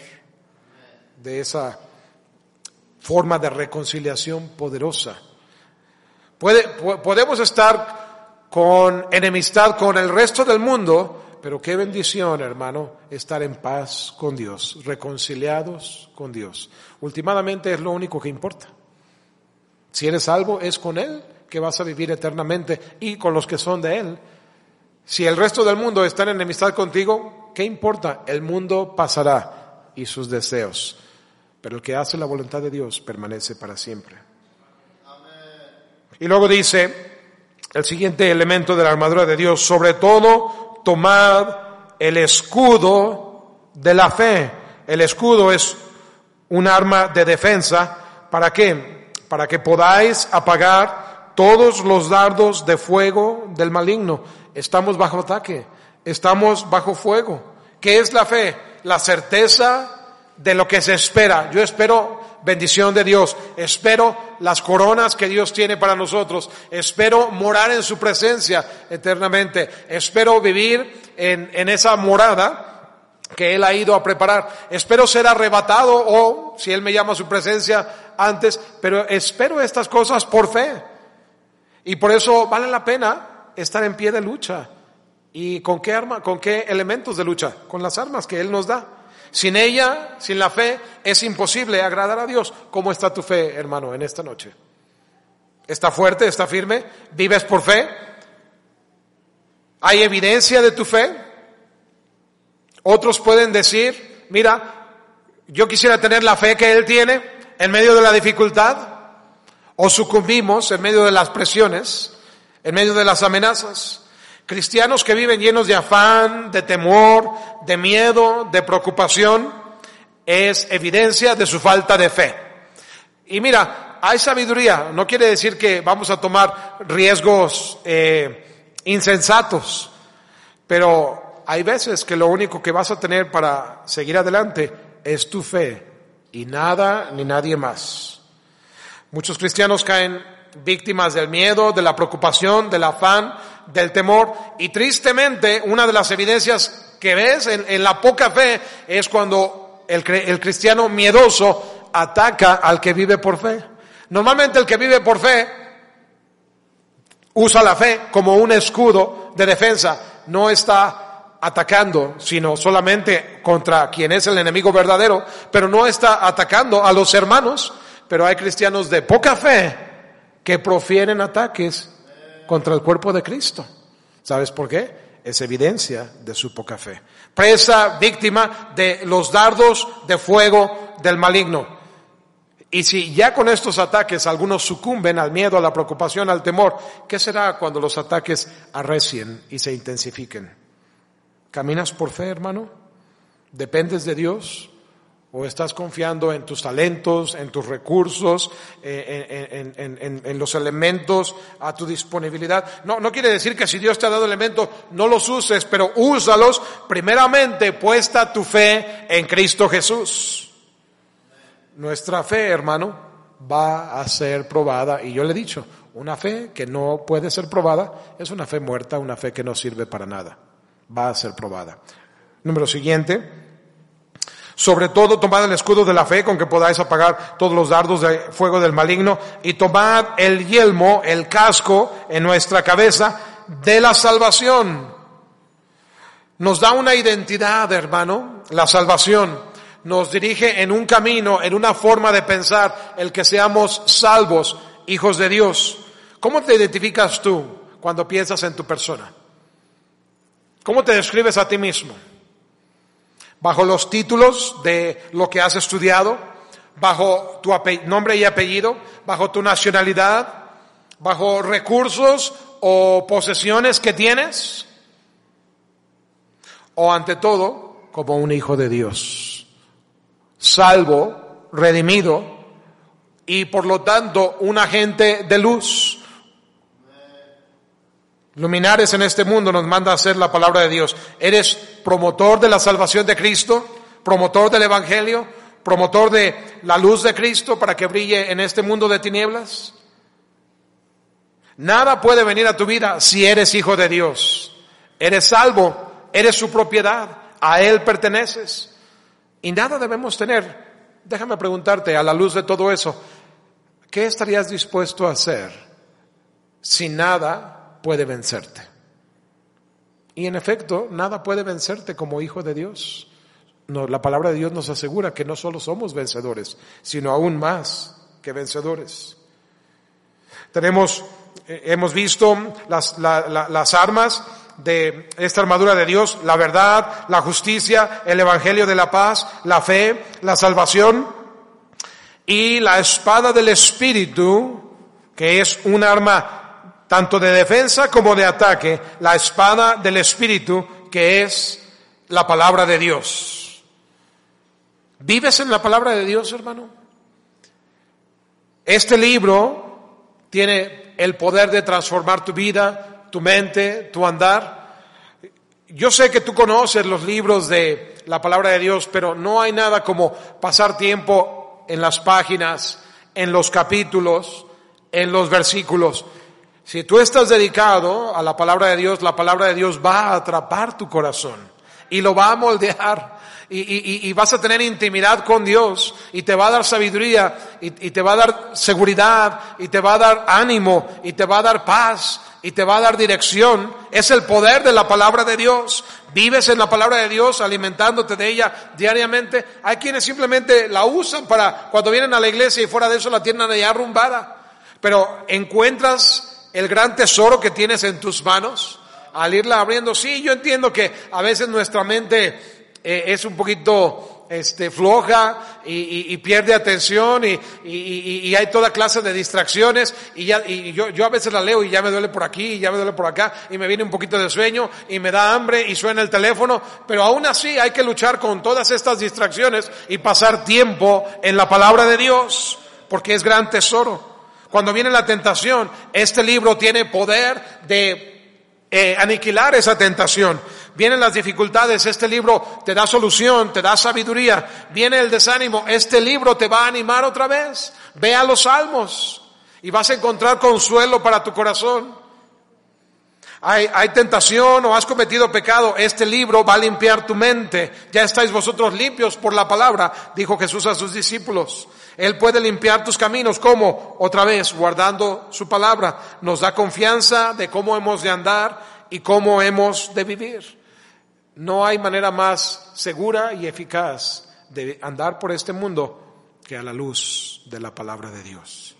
De esa forma de reconciliación poderosa. Podemos estar con enemistad con el resto del mundo, pero qué bendición, hermano, estar en paz con Dios, reconciliados con Dios. Últimamente es lo único que importa. Si eres salvo, es con Él que vas a vivir eternamente y con los que son de Él. Si el resto del mundo está en enemistad contigo, ¿qué importa? El mundo pasará y sus deseos pero el que hace la voluntad de Dios permanece para siempre. Y luego dice el siguiente elemento de la armadura de Dios, sobre todo tomad el escudo de la fe. El escudo es un arma de defensa. ¿Para qué? Para que podáis apagar todos los dardos de fuego del maligno. Estamos bajo ataque, estamos bajo fuego. ¿Qué es la fe? La certeza de lo que se espera. Yo espero bendición de Dios, espero las coronas que Dios tiene para nosotros, espero morar en su presencia eternamente, espero vivir en, en esa morada que Él ha ido a preparar. Espero ser arrebatado o, si Él me llama a su presencia antes, pero espero estas cosas por fe. Y por eso vale la pena estar en pie de lucha. ¿Y con qué arma, con qué elementos de lucha? Con las armas que Él nos da. Sin ella, sin la fe, es imposible agradar a Dios. ¿Cómo está tu fe, hermano, en esta noche? ¿Está fuerte? ¿Está firme? ¿Vives por fe? ¿Hay evidencia de tu fe? Otros pueden decir, mira, yo quisiera tener la fe que Él tiene en medio de la dificultad, o sucumbimos en medio de las presiones, en medio de las amenazas. Cristianos que viven llenos de afán, de temor, de miedo, de preocupación, es evidencia de su falta de fe. Y mira, hay sabiduría, no quiere decir que vamos a tomar riesgos eh, insensatos, pero hay veces que lo único que vas a tener para seguir adelante es tu fe y nada ni nadie más. Muchos cristianos caen víctimas del miedo, de la preocupación, del afán, del temor. Y tristemente, una de las evidencias que ves en, la poca fe es cuando el, el cristiano miedoso ataca al que vive por fe. Normalmente el que vive por fe usa la fe como un escudo de defensa. No está atacando, sino solamente contra quien es el enemigo verdadero, pero no está atacando a los hermanos. Pero hay cristianos de poca fe que profieren ataques contra el cuerpo de Cristo. ¿Sabes por qué? Es evidencia de su poca fe. Presa, víctima de los dardos de fuego del maligno. Y si ya con estos ataques algunos sucumben al miedo, a la preocupación, al temor, ¿qué será cuando los ataques arrecien y se intensifiquen? ¿Caminas por fe, hermano? ¿Dependes de Dios? ¿O estás confiando en tus talentos, en tus recursos, eh, en, los elementos a tu disponibilidad? No, no quiere decir que si Dios te ha dado elementos, no los uses, pero úsalos primeramente puesta tu fe en Cristo Jesús. Nuestra fe, hermano, va a ser probada. Y yo le he dicho, una fe que no puede ser probada es una fe muerta, una fe que no sirve para nada. Va a ser probada. Número siguiente. Sobre todo tomad el escudo de la fe con que podáis apagar todos los dardos de fuego del maligno y tomad el yelmo, el casco en nuestra cabeza de la salvación. Nos da una identidad, hermano, la salvación. Nos dirige en un camino, en una forma de pensar, el que seamos salvos, hijos de Dios. ¿Cómo te identificas tú cuando piensas en tu persona? ¿Cómo te describes a ti mismo? ¿Bajo los títulos de lo que has estudiado? ¿Bajo tu nombre y apellido? ¿Bajo tu nacionalidad? ¿Bajo recursos o posesiones que tienes? ¿O ante todo, como un hijo de Dios? Salvo, redimido y por lo tanto un agente de luz. Luminares en este mundo nos manda a hacer la palabra de Dios. ¿Eres promotor de la salvación de Cristo? ¿Promotor del Evangelio? ¿Promotor de la luz de Cristo para que brille en este mundo de tinieblas? Nada puede venir a tu vida si eres hijo de Dios. Eres salvo, eres su propiedad, a Él perteneces. Y nada debemos tener. Déjame preguntarte, a la luz de todo eso, ¿qué estarías dispuesto a hacer si nada puede vencerte? Y en efecto, nada puede vencerte como hijo de Dios. La palabra de Dios nos asegura que no solo somos vencedores, sino aún más que vencedores. Tenemos, eh, hemos visto las, las armas de esta armadura de Dios, la verdad, la justicia, el evangelio de la paz, la fe, la salvación y la espada del Espíritu, que es un arma tanto de defensa como de ataque, la espada del Espíritu, que es la palabra de Dios. ¿Vives en la palabra de Dios, hermano? Este libro tiene el poder de transformar tu vida, tu mente, tu andar. Yo sé que tú conoces los libros de la palabra de Dios, pero no hay nada como pasar tiempo en las páginas, en los capítulos, en los versículos. Si tú estás dedicado a la palabra de Dios, la palabra de Dios va a atrapar tu corazón y lo va a moldear. Y, vas a tener intimidad con Dios y te va a dar sabiduría y, y te va a dar seguridad y te va a dar ánimo y te va a dar paz y te va a dar dirección. Es el poder de la palabra de Dios. Vives en la palabra de Dios, alimentándote de ella diariamente. Hay quienes simplemente la usan para cuando vienen a la iglesia y fuera de eso la tienen allá arrumbada. Pero encuentras el gran tesoro que tienes en tus manos al irla abriendo. Sí, yo entiendo que a veces nuestra mente eh, es un poquito este, floja y, pierde atención y, hay toda clase de distracciones y, ya, yo, yo a veces la leo y ya me duele por aquí y ya me duele por acá y me viene un poquito de sueño y me da hambre y suena el teléfono, pero aún así hay que luchar con todas estas distracciones y pasar tiempo en la palabra de Dios porque es gran tesoro. Cuando viene la tentación, este libro tiene poder de eh, aniquilar esa tentación. Vienen las dificultades, este libro te da solución, te da sabiduría. Viene el desánimo, este libro te va a animar otra vez. Ve a los salmos y vas a encontrar consuelo para tu corazón. Hay, hay, tentación o has cometido pecado, este libro va a limpiar tu mente. Ya estáis vosotros limpios por la palabra, dijo Jesús a sus discípulos. Él puede limpiar tus caminos. ¿Cómo? Otra vez, guardando su palabra. Nos da confianza de cómo hemos de andar y cómo hemos de vivir. No hay manera más segura y eficaz de andar por este mundo que a la luz de la palabra de Dios.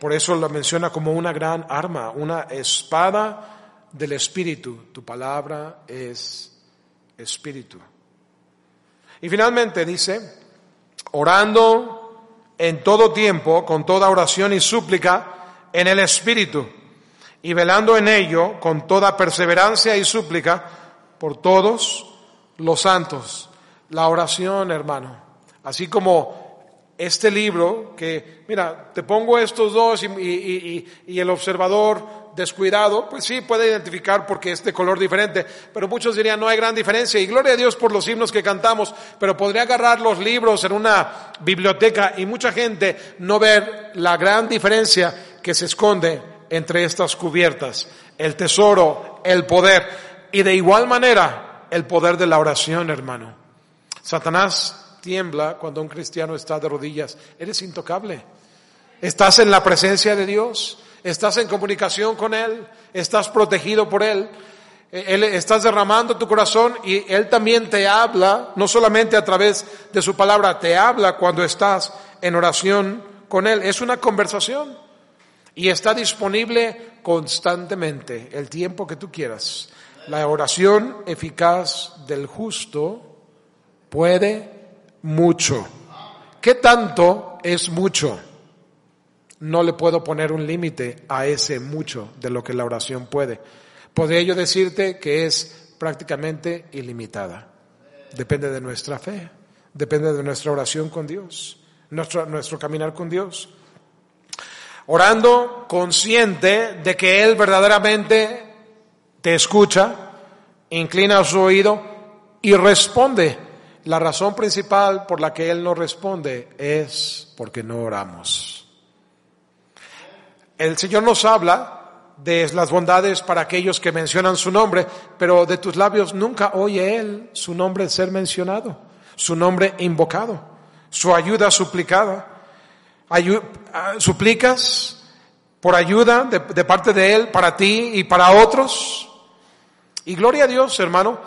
Por eso lo menciona como una gran arma, una espada del Espíritu. Tu palabra es Espíritu. Y finalmente dice, orando en todo tiempo, con toda oración y súplica, en el Espíritu, y velando en ello con toda perseverancia y súplica por todos los santos. La oración, hermano, así como este libro, que, mira, te pongo estos dos y, el observador descuidado, pues sí puede identificar porque es de color diferente, pero muchos dirían no hay gran diferencia y gloria a Dios por los himnos que cantamos, pero podría agarrar los libros en una biblioteca y mucha gente no ver la gran diferencia que se esconde entre estas cubiertas, el tesoro, el poder y de igual manera el poder de la oración, hermano. Satanás tiembla cuando un cristiano está de rodillas, eres intocable. Estás en la presencia de Dios estás en comunicación con Él, estás protegido por Él, eh, Él estás derramando tu corazón y Él también te habla, no solamente a través de su palabra, te habla cuando estás en oración con Él. Es una conversación. Y está disponible constantemente, el tiempo que tú quieras. La oración eficaz del justo puede mucho. ¿Qué tanto es mucho? No le puedo poner un límite a ese mucho de lo que la oración puede. Podría yo decirte que es prácticamente ilimitada. Depende de nuestra fe, depende de nuestra oración con Dios, nuestro, nuestro caminar con Dios. Orando consciente de que Él verdaderamente te escucha, inclina su oído y responde. La razón principal por la que Él no responde es porque no oramos. El Señor nos habla de las bondades para aquellos que mencionan su nombre, pero de tus labios nunca oye Él su nombre ser mencionado, su nombre invocado, su ayuda suplicada. Ah, suplicas por ayuda de parte de Él para ti y para otros. Y gloria a Dios, hermano,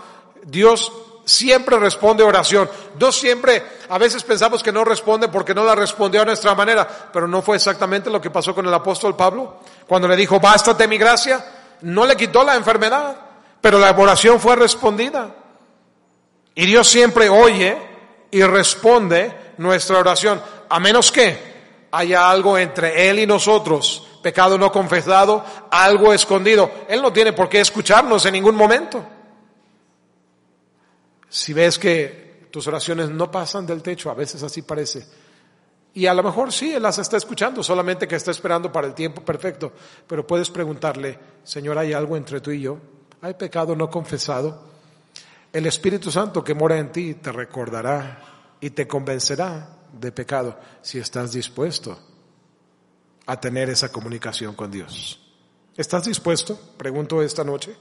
Dios siempre responde oración. Dios siempre, a veces pensamos que no responde porque no la respondió a nuestra manera, pero no fue exactamente lo que pasó con el apóstol Pablo. Cuando le dijo, bástate mi gracia, no le quitó la enfermedad, pero la oración fue respondida. Y Dios siempre oye y responde nuestra oración, a menos que haya algo entre Él y nosotros, pecado no confesado, algo escondido. Él no tiene por qué escucharnos en ningún momento. Si ves que tus oraciones no pasan del techo, a veces así parece. Y a lo mejor sí, Él las está escuchando, solamente que está esperando para el tiempo perfecto. Pero puedes preguntarle, Señor, ¿hay algo entre tú y yo? ¿Hay pecado no confesado? El Espíritu Santo que mora en ti te recordará y te convencerá de pecado si estás dispuesto a tener esa comunicación con Dios. ¿Estás dispuesto? Pregunto esta noche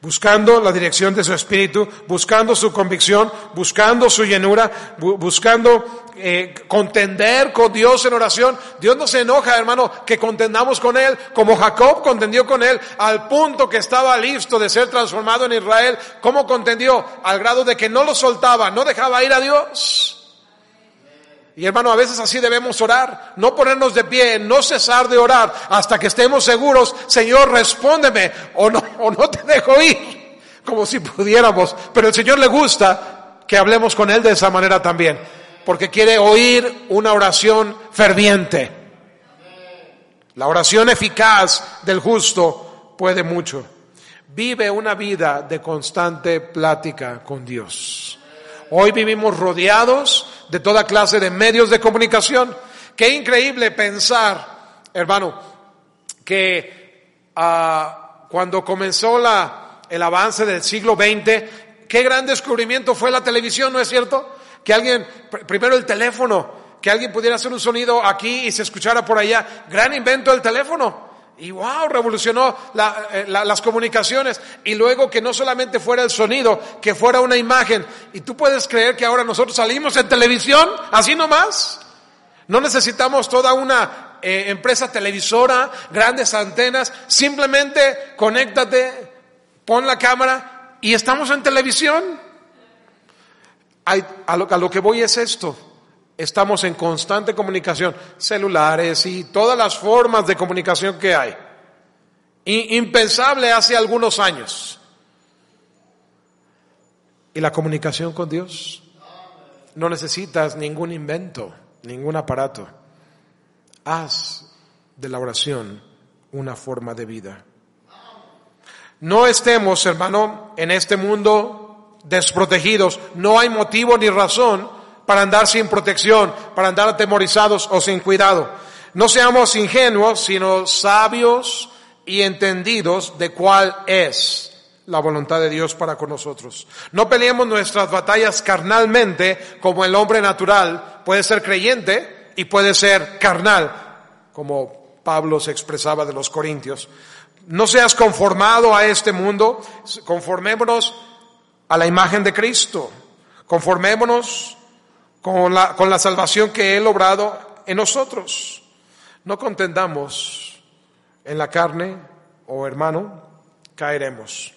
buscando la dirección de su espíritu, buscando su convicción, buscando su llenura, buscando eh, contender con Dios en oración. Dios no se enoja, hermano, que contendamos con Él, como Jacob contendió con Él, al punto que estaba listo de ser transformado en Israel. ¿Cómo contendió? Al grado de que no lo soltaba, no dejaba ir a Dios. Y hermano, a veces así debemos orar, no ponernos de pie, no cesar de orar hasta que estemos seguros, Señor, respóndeme o no, o no te dejo ir, como si pudiéramos. Pero el Señor le gusta que hablemos con Él de esa manera también, porque quiere oír una oración ferviente. La oración eficaz del justo puede mucho. Vive una vida de constante plática con Dios. Hoy vivimos rodeados de toda clase de medios de comunicación. Qué increíble pensar, hermano, que ah, cuando comenzó la, el avance del siglo XX, qué gran descubrimiento fue la televisión, ¿no es cierto? Que alguien, primero el teléfono, que alguien pudiera hacer un sonido aquí y se escuchara por allá. Gran invento del teléfono. Y wow, revolucionó eh, las comunicaciones. Y luego que no solamente fuera el sonido, que fuera una imagen. Y tú puedes creer que ahora nosotros salimos en televisión, así nomás. No necesitamos toda una eh, empresa televisora, grandes antenas. Simplemente conéctate, pon la cámara y estamos en televisión. a lo que voy es esto estamos en constante comunicación, celulares y todas las formas de comunicación que hay. Impensable hace algunos años. ¿Y la comunicación con Dios? No necesitas ningún invento, ningún aparato. Haz de la oración una forma de vida. No estemos, hermano, en este mundo desprotegidos. No hay motivo ni razón para andar sin protección, para andar atemorizados o sin cuidado. No seamos ingenuos, sino sabios y entendidos de cuál es la voluntad de Dios para con nosotros. No peleemos nuestras batallas carnalmente como el hombre natural puede ser creyente y puede ser carnal, como Pablo se expresaba de los Corintios. No seas conformado a este mundo, conformémonos a la imagen de Cristo. Conformémonos con la, con la salvación que Él obrado en nosotros. No contendamos en la carne, o hermano, caeremos.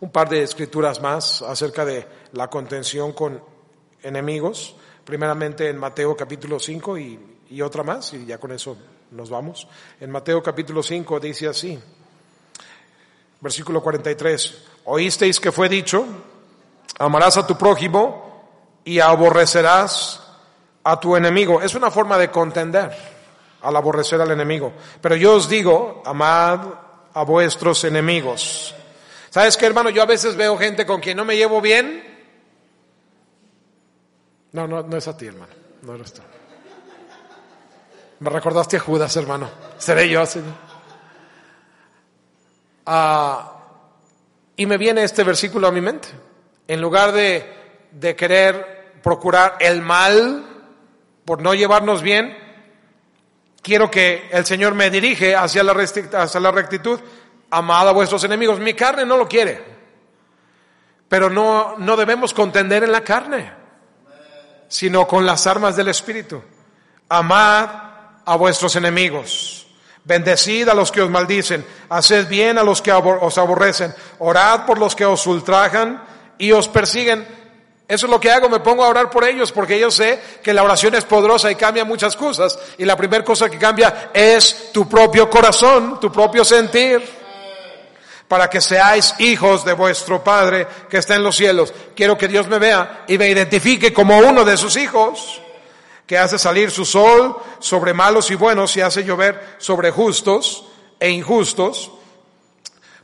Un par de escrituras más acerca de la contención con enemigos, primeramente en Mateo capítulo 5 y, y otra más, y ya con eso nos vamos. En Mateo capítulo 5 dice así, versículo 43, oísteis que fue dicho, amarás a tu prójimo y aborrecerás a tu enemigo. Es una forma de contender al aborrecer al enemigo. Pero yo os digo, amad a vuestros enemigos. ¿Sabes qué, hermano? Yo a veces veo gente con quien no me llevo bien. No, no, no es a ti, hermano. No eres tú. Me recordaste a Judas, hermano. Seré yo, Señor. Ah, y me viene este versículo a mi mente. En lugar de, de querer procurar el mal por no llevarnos bien, quiero que el Señor me dirige hacia la, rectitud. Amad a vuestros enemigos. Mi carne no lo quiere. Pero no, no debemos contender en la carne, sino con las armas del Espíritu. Amad a vuestros enemigos. Bendecid a los que os maldicen. Haced bien a los que os aborrecen. Orad por los que os ultrajan y os persiguen. Eso es lo que hago, me pongo a orar por ellos porque yo sé que la oración es poderosa y cambia muchas cosas. Y la primera cosa que cambia es tu propio corazón, tu propio sentir. Para que seáis hijos de vuestro Padre que está en los cielos. Quiero que Dios me vea y me identifique como uno de sus hijos que hace salir su sol sobre malos y buenos y hace llover sobre justos e injustos.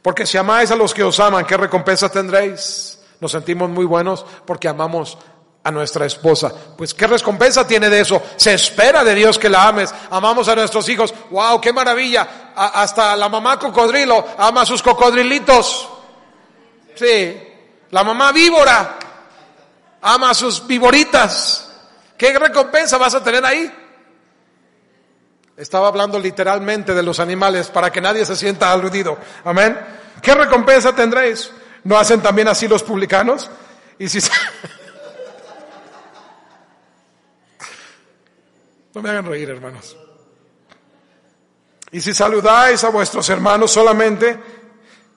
Porque si amáis a los que os aman, ¿qué recompensa tendréis? Nos sentimos muy buenos porque amamos a nuestra esposa. Pues ¿qué recompensa tiene de eso? Se espera de Dios que la ames. Amamos a nuestros hijos. ¡Wow! ¡Qué maravilla! hasta la mamá cocodrilo ama a sus cocodrilitos. Sí. La mamá víbora ama a sus víboritas. ¿Qué recompensa vas a tener ahí? Estaba hablando literalmente de los animales para que nadie se sienta aludido. Amén. ¿Qué recompensa tendréis? ¿No hacen también así los publicanos? Y si No me hagan reír, hermanos. Y si saludáis a vuestros hermanos solamente,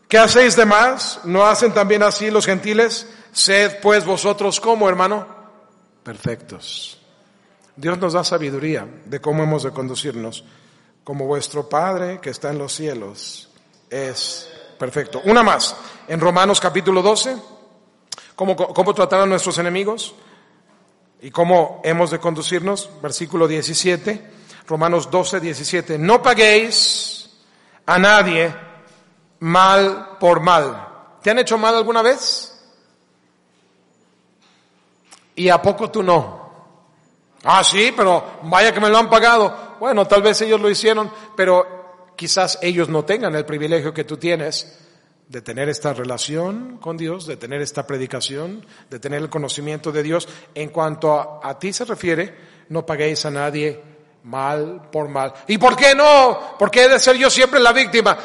¿qué hacéis de más? ¿No hacen también así los gentiles? Sed pues vosotros como, hermano, perfectos. Dios nos da sabiduría de cómo hemos de conducirnos, como vuestro Padre que está en los cielos es perfecto. Una más, en Romanos capítulo 12, cómo, cómo tratar a nuestros enemigos y cómo hemos de conducirnos, versículo 17, Romanos 12, 17, no paguéis a nadie mal por mal. ¿Te han hecho mal alguna vez? ¿Y a poco tú no? Ah, sí, pero vaya que me lo han pagado. Bueno, tal vez ellos lo hicieron, pero quizás ellos no tengan el privilegio que tú tienes de tener esta relación con Dios, de tener esta predicación, de tener el conocimiento de Dios. En cuanto a, ti se refiere, no paguéis a nadie mal por mal. ¿Y por qué no? ¿Por qué he de ser yo siempre la víctima?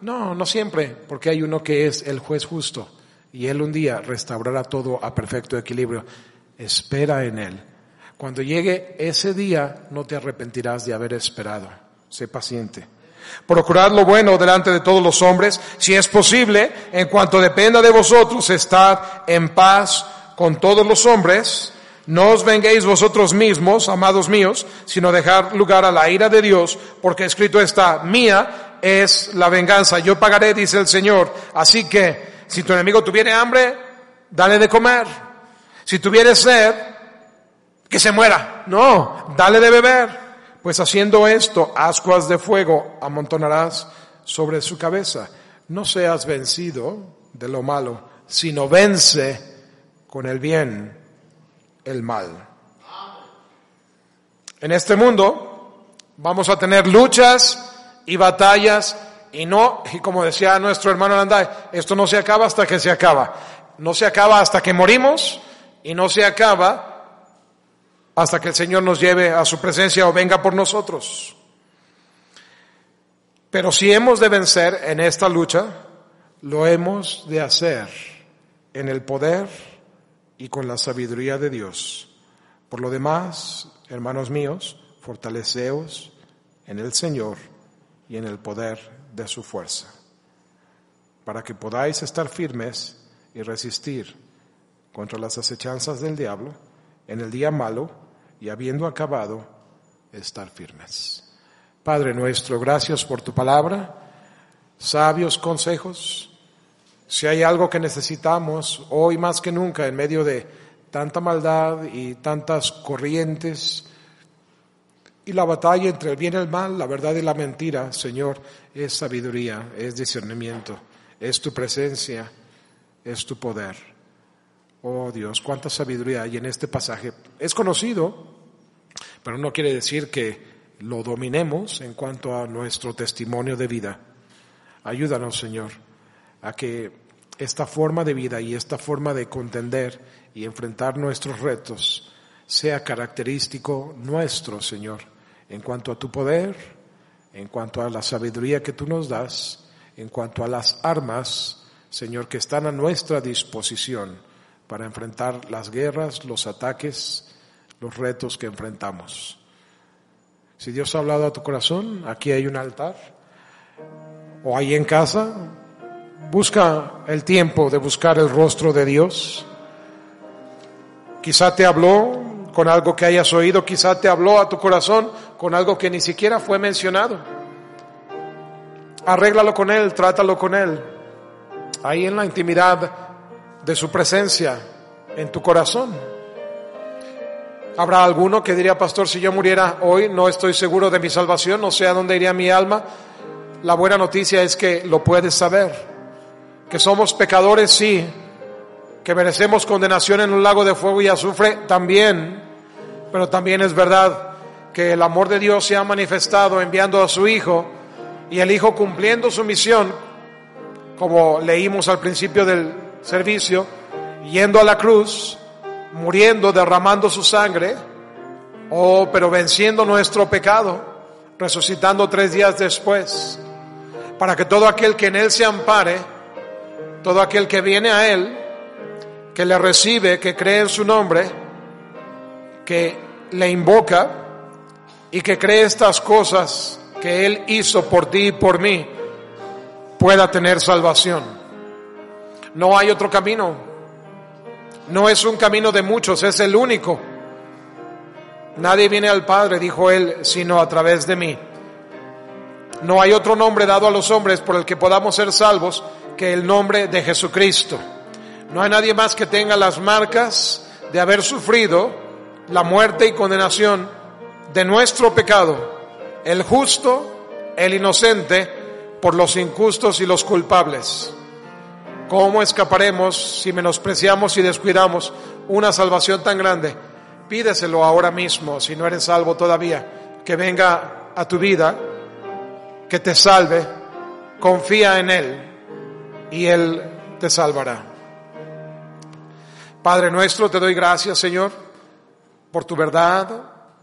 No, no siempre, porque hay uno que es el juez justo y él un día restaurará todo a perfecto equilibrio espera en Él. Cuando llegue ese día, no te arrepentirás de haber esperado. Sé paciente. Procurad lo bueno delante de todos los hombres. Si es posible, en cuanto dependa de vosotros, estad en paz con todos los hombres. No os venguéis vosotros mismos, amados míos, sino dejar lugar a la ira de Dios, porque escrito está, mía es la venganza, yo pagaré, dice el Señor. Así que, si tu enemigo tuviere hambre, dale de comer. Si tuviere sed, que se muera. No, dale de beber. Pues haciendo esto, ascuas de fuego amontonarás sobre su cabeza. No seas vencido de lo malo, sino vence con el bien el mal. En este mundo vamos a tener luchas y batallas y no, y como decía nuestro hermano Landai, esto no se acaba hasta que se acaba. No se acaba hasta que morimos, y no se acaba hasta que el Señor nos lleve a su presencia o venga por nosotros. Pero si hemos de vencer en esta lucha, lo hemos de hacer en el poder y con la sabiduría de Dios. Por lo demás, hermanos míos, fortaleceos en el Señor y en el poder de su fuerza, para que podáis estar firmes y resistir contra las acechanzas del diablo en el día malo y habiendo acabado, estar firmes. Padre nuestro, gracias por tu palabra, sabios consejos. Si hay algo que necesitamos hoy más que nunca en medio de tanta maldad y tantas corrientes y la batalla entre el bien y el mal, la verdad y la mentira, Señor, es sabiduría, es discernimiento, es tu presencia, es tu poder. Oh Dios, cuánta sabiduría hay en este pasaje. Es conocido, pero no quiere decir que lo dominemos en cuanto a nuestro testimonio de vida. Ayúdanos, Señor, a que esta forma de vida y esta forma de contender y enfrentar nuestros retos sea característico nuestro, Señor, en cuanto a tu poder, en cuanto a la sabiduría que tú nos das, en cuanto a las armas, Señor, que están a nuestra disposición para enfrentar las guerras, los ataques, los retos que enfrentamos. Si Dios ha hablado a tu corazón, aquí hay un altar. O ahí en casa, busca el tiempo de buscar el rostro de Dios. Quizá te habló con algo que hayas oído, quizá te habló a tu corazón con algo que ni siquiera fue mencionado. Arréglalo con Él, trátalo con Él. Ahí en la intimidad de su presencia, en tu corazón. Habrá alguno que diría, pastor, si yo muriera hoy, no estoy seguro de mi salvación, no sé a dónde iría mi alma. La buena noticia es que lo puedes saber, que somos pecadores, sí, que merecemos condenación en un lago de fuego y azufre, también, pero también es verdad que el amor de Dios se ha manifestado enviando a su Hijo y el Hijo cumpliendo su misión, como leímos al principio del servicio, yendo a la cruz, muriendo, derramando su sangre, oh, pero venciendo nuestro pecado, resucitando tres días después, para que todo aquel que en Él se ampare, todo aquel que viene a Él, que le recibe, que cree en su nombre, que le invoca y que cree estas cosas que Él hizo por ti y por mí, pueda tener salvación. No hay otro camino. No es un camino de muchos, es el único. Nadie viene al Padre, dijo él, sino a través de mí. No hay otro nombre dado a los hombres por el que podamos ser salvos que el nombre de Jesucristo. No hay nadie más que tenga las marcas de haber sufrido la muerte y condenación de nuestro pecado, el justo, el inocente, por los injustos y los culpables. ¿Cómo escaparemos si menospreciamos y descuidamos una salvación tan grande? Pídeselo ahora mismo, si no eres salvo todavía, que venga a tu vida, que te salve, confía en Él y Él te salvará. Padre nuestro, te doy gracias, Señor, por tu verdad,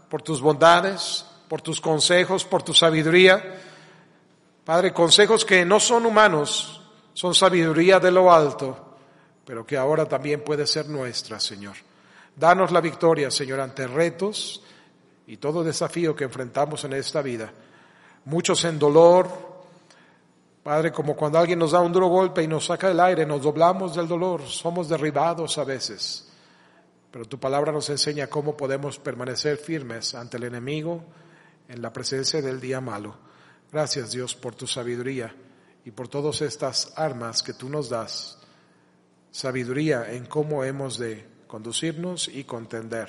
por tus bondades, por tus consejos, por tu sabiduría. Padre, consejos que no son humanos, son sabiduría de lo alto, pero que ahora también puede ser nuestra, Señor. Danos la victoria, Señor, ante retos y todo desafío que enfrentamos en esta vida. Muchos en dolor, Padre, como cuando alguien nos da un duro golpe y nos saca del aire, nos doblamos del dolor, somos derribados a veces. Pero tu palabra nos enseña cómo podemos permanecer firmes ante el enemigo en la presencia del día malo. Gracias Dios por tu sabiduría y por todas estas armas que tú nos das, sabiduría en cómo hemos de conducirnos y contender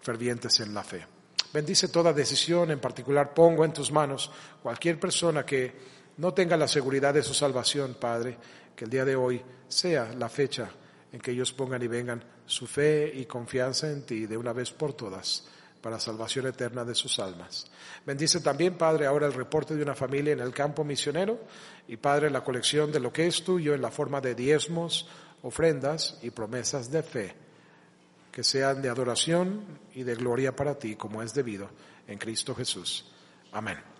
fervientes en la fe. Bendice toda decisión, en particular pongo en tus manos cualquier persona que no tenga la seguridad de su salvación, Padre, que el día de hoy sea la fecha en que ellos pongan y vengan su fe y confianza en ti de una vez por todas para salvación eterna de sus almas. Bendice también, Padre, ahora el reporte de una familia en el campo misionero y, Padre, la colección de lo que es tuyo en la forma de diezmos, ofrendas y promesas de fe, que sean de adoración y de gloria para ti, como es debido, en Cristo Jesús. Amén.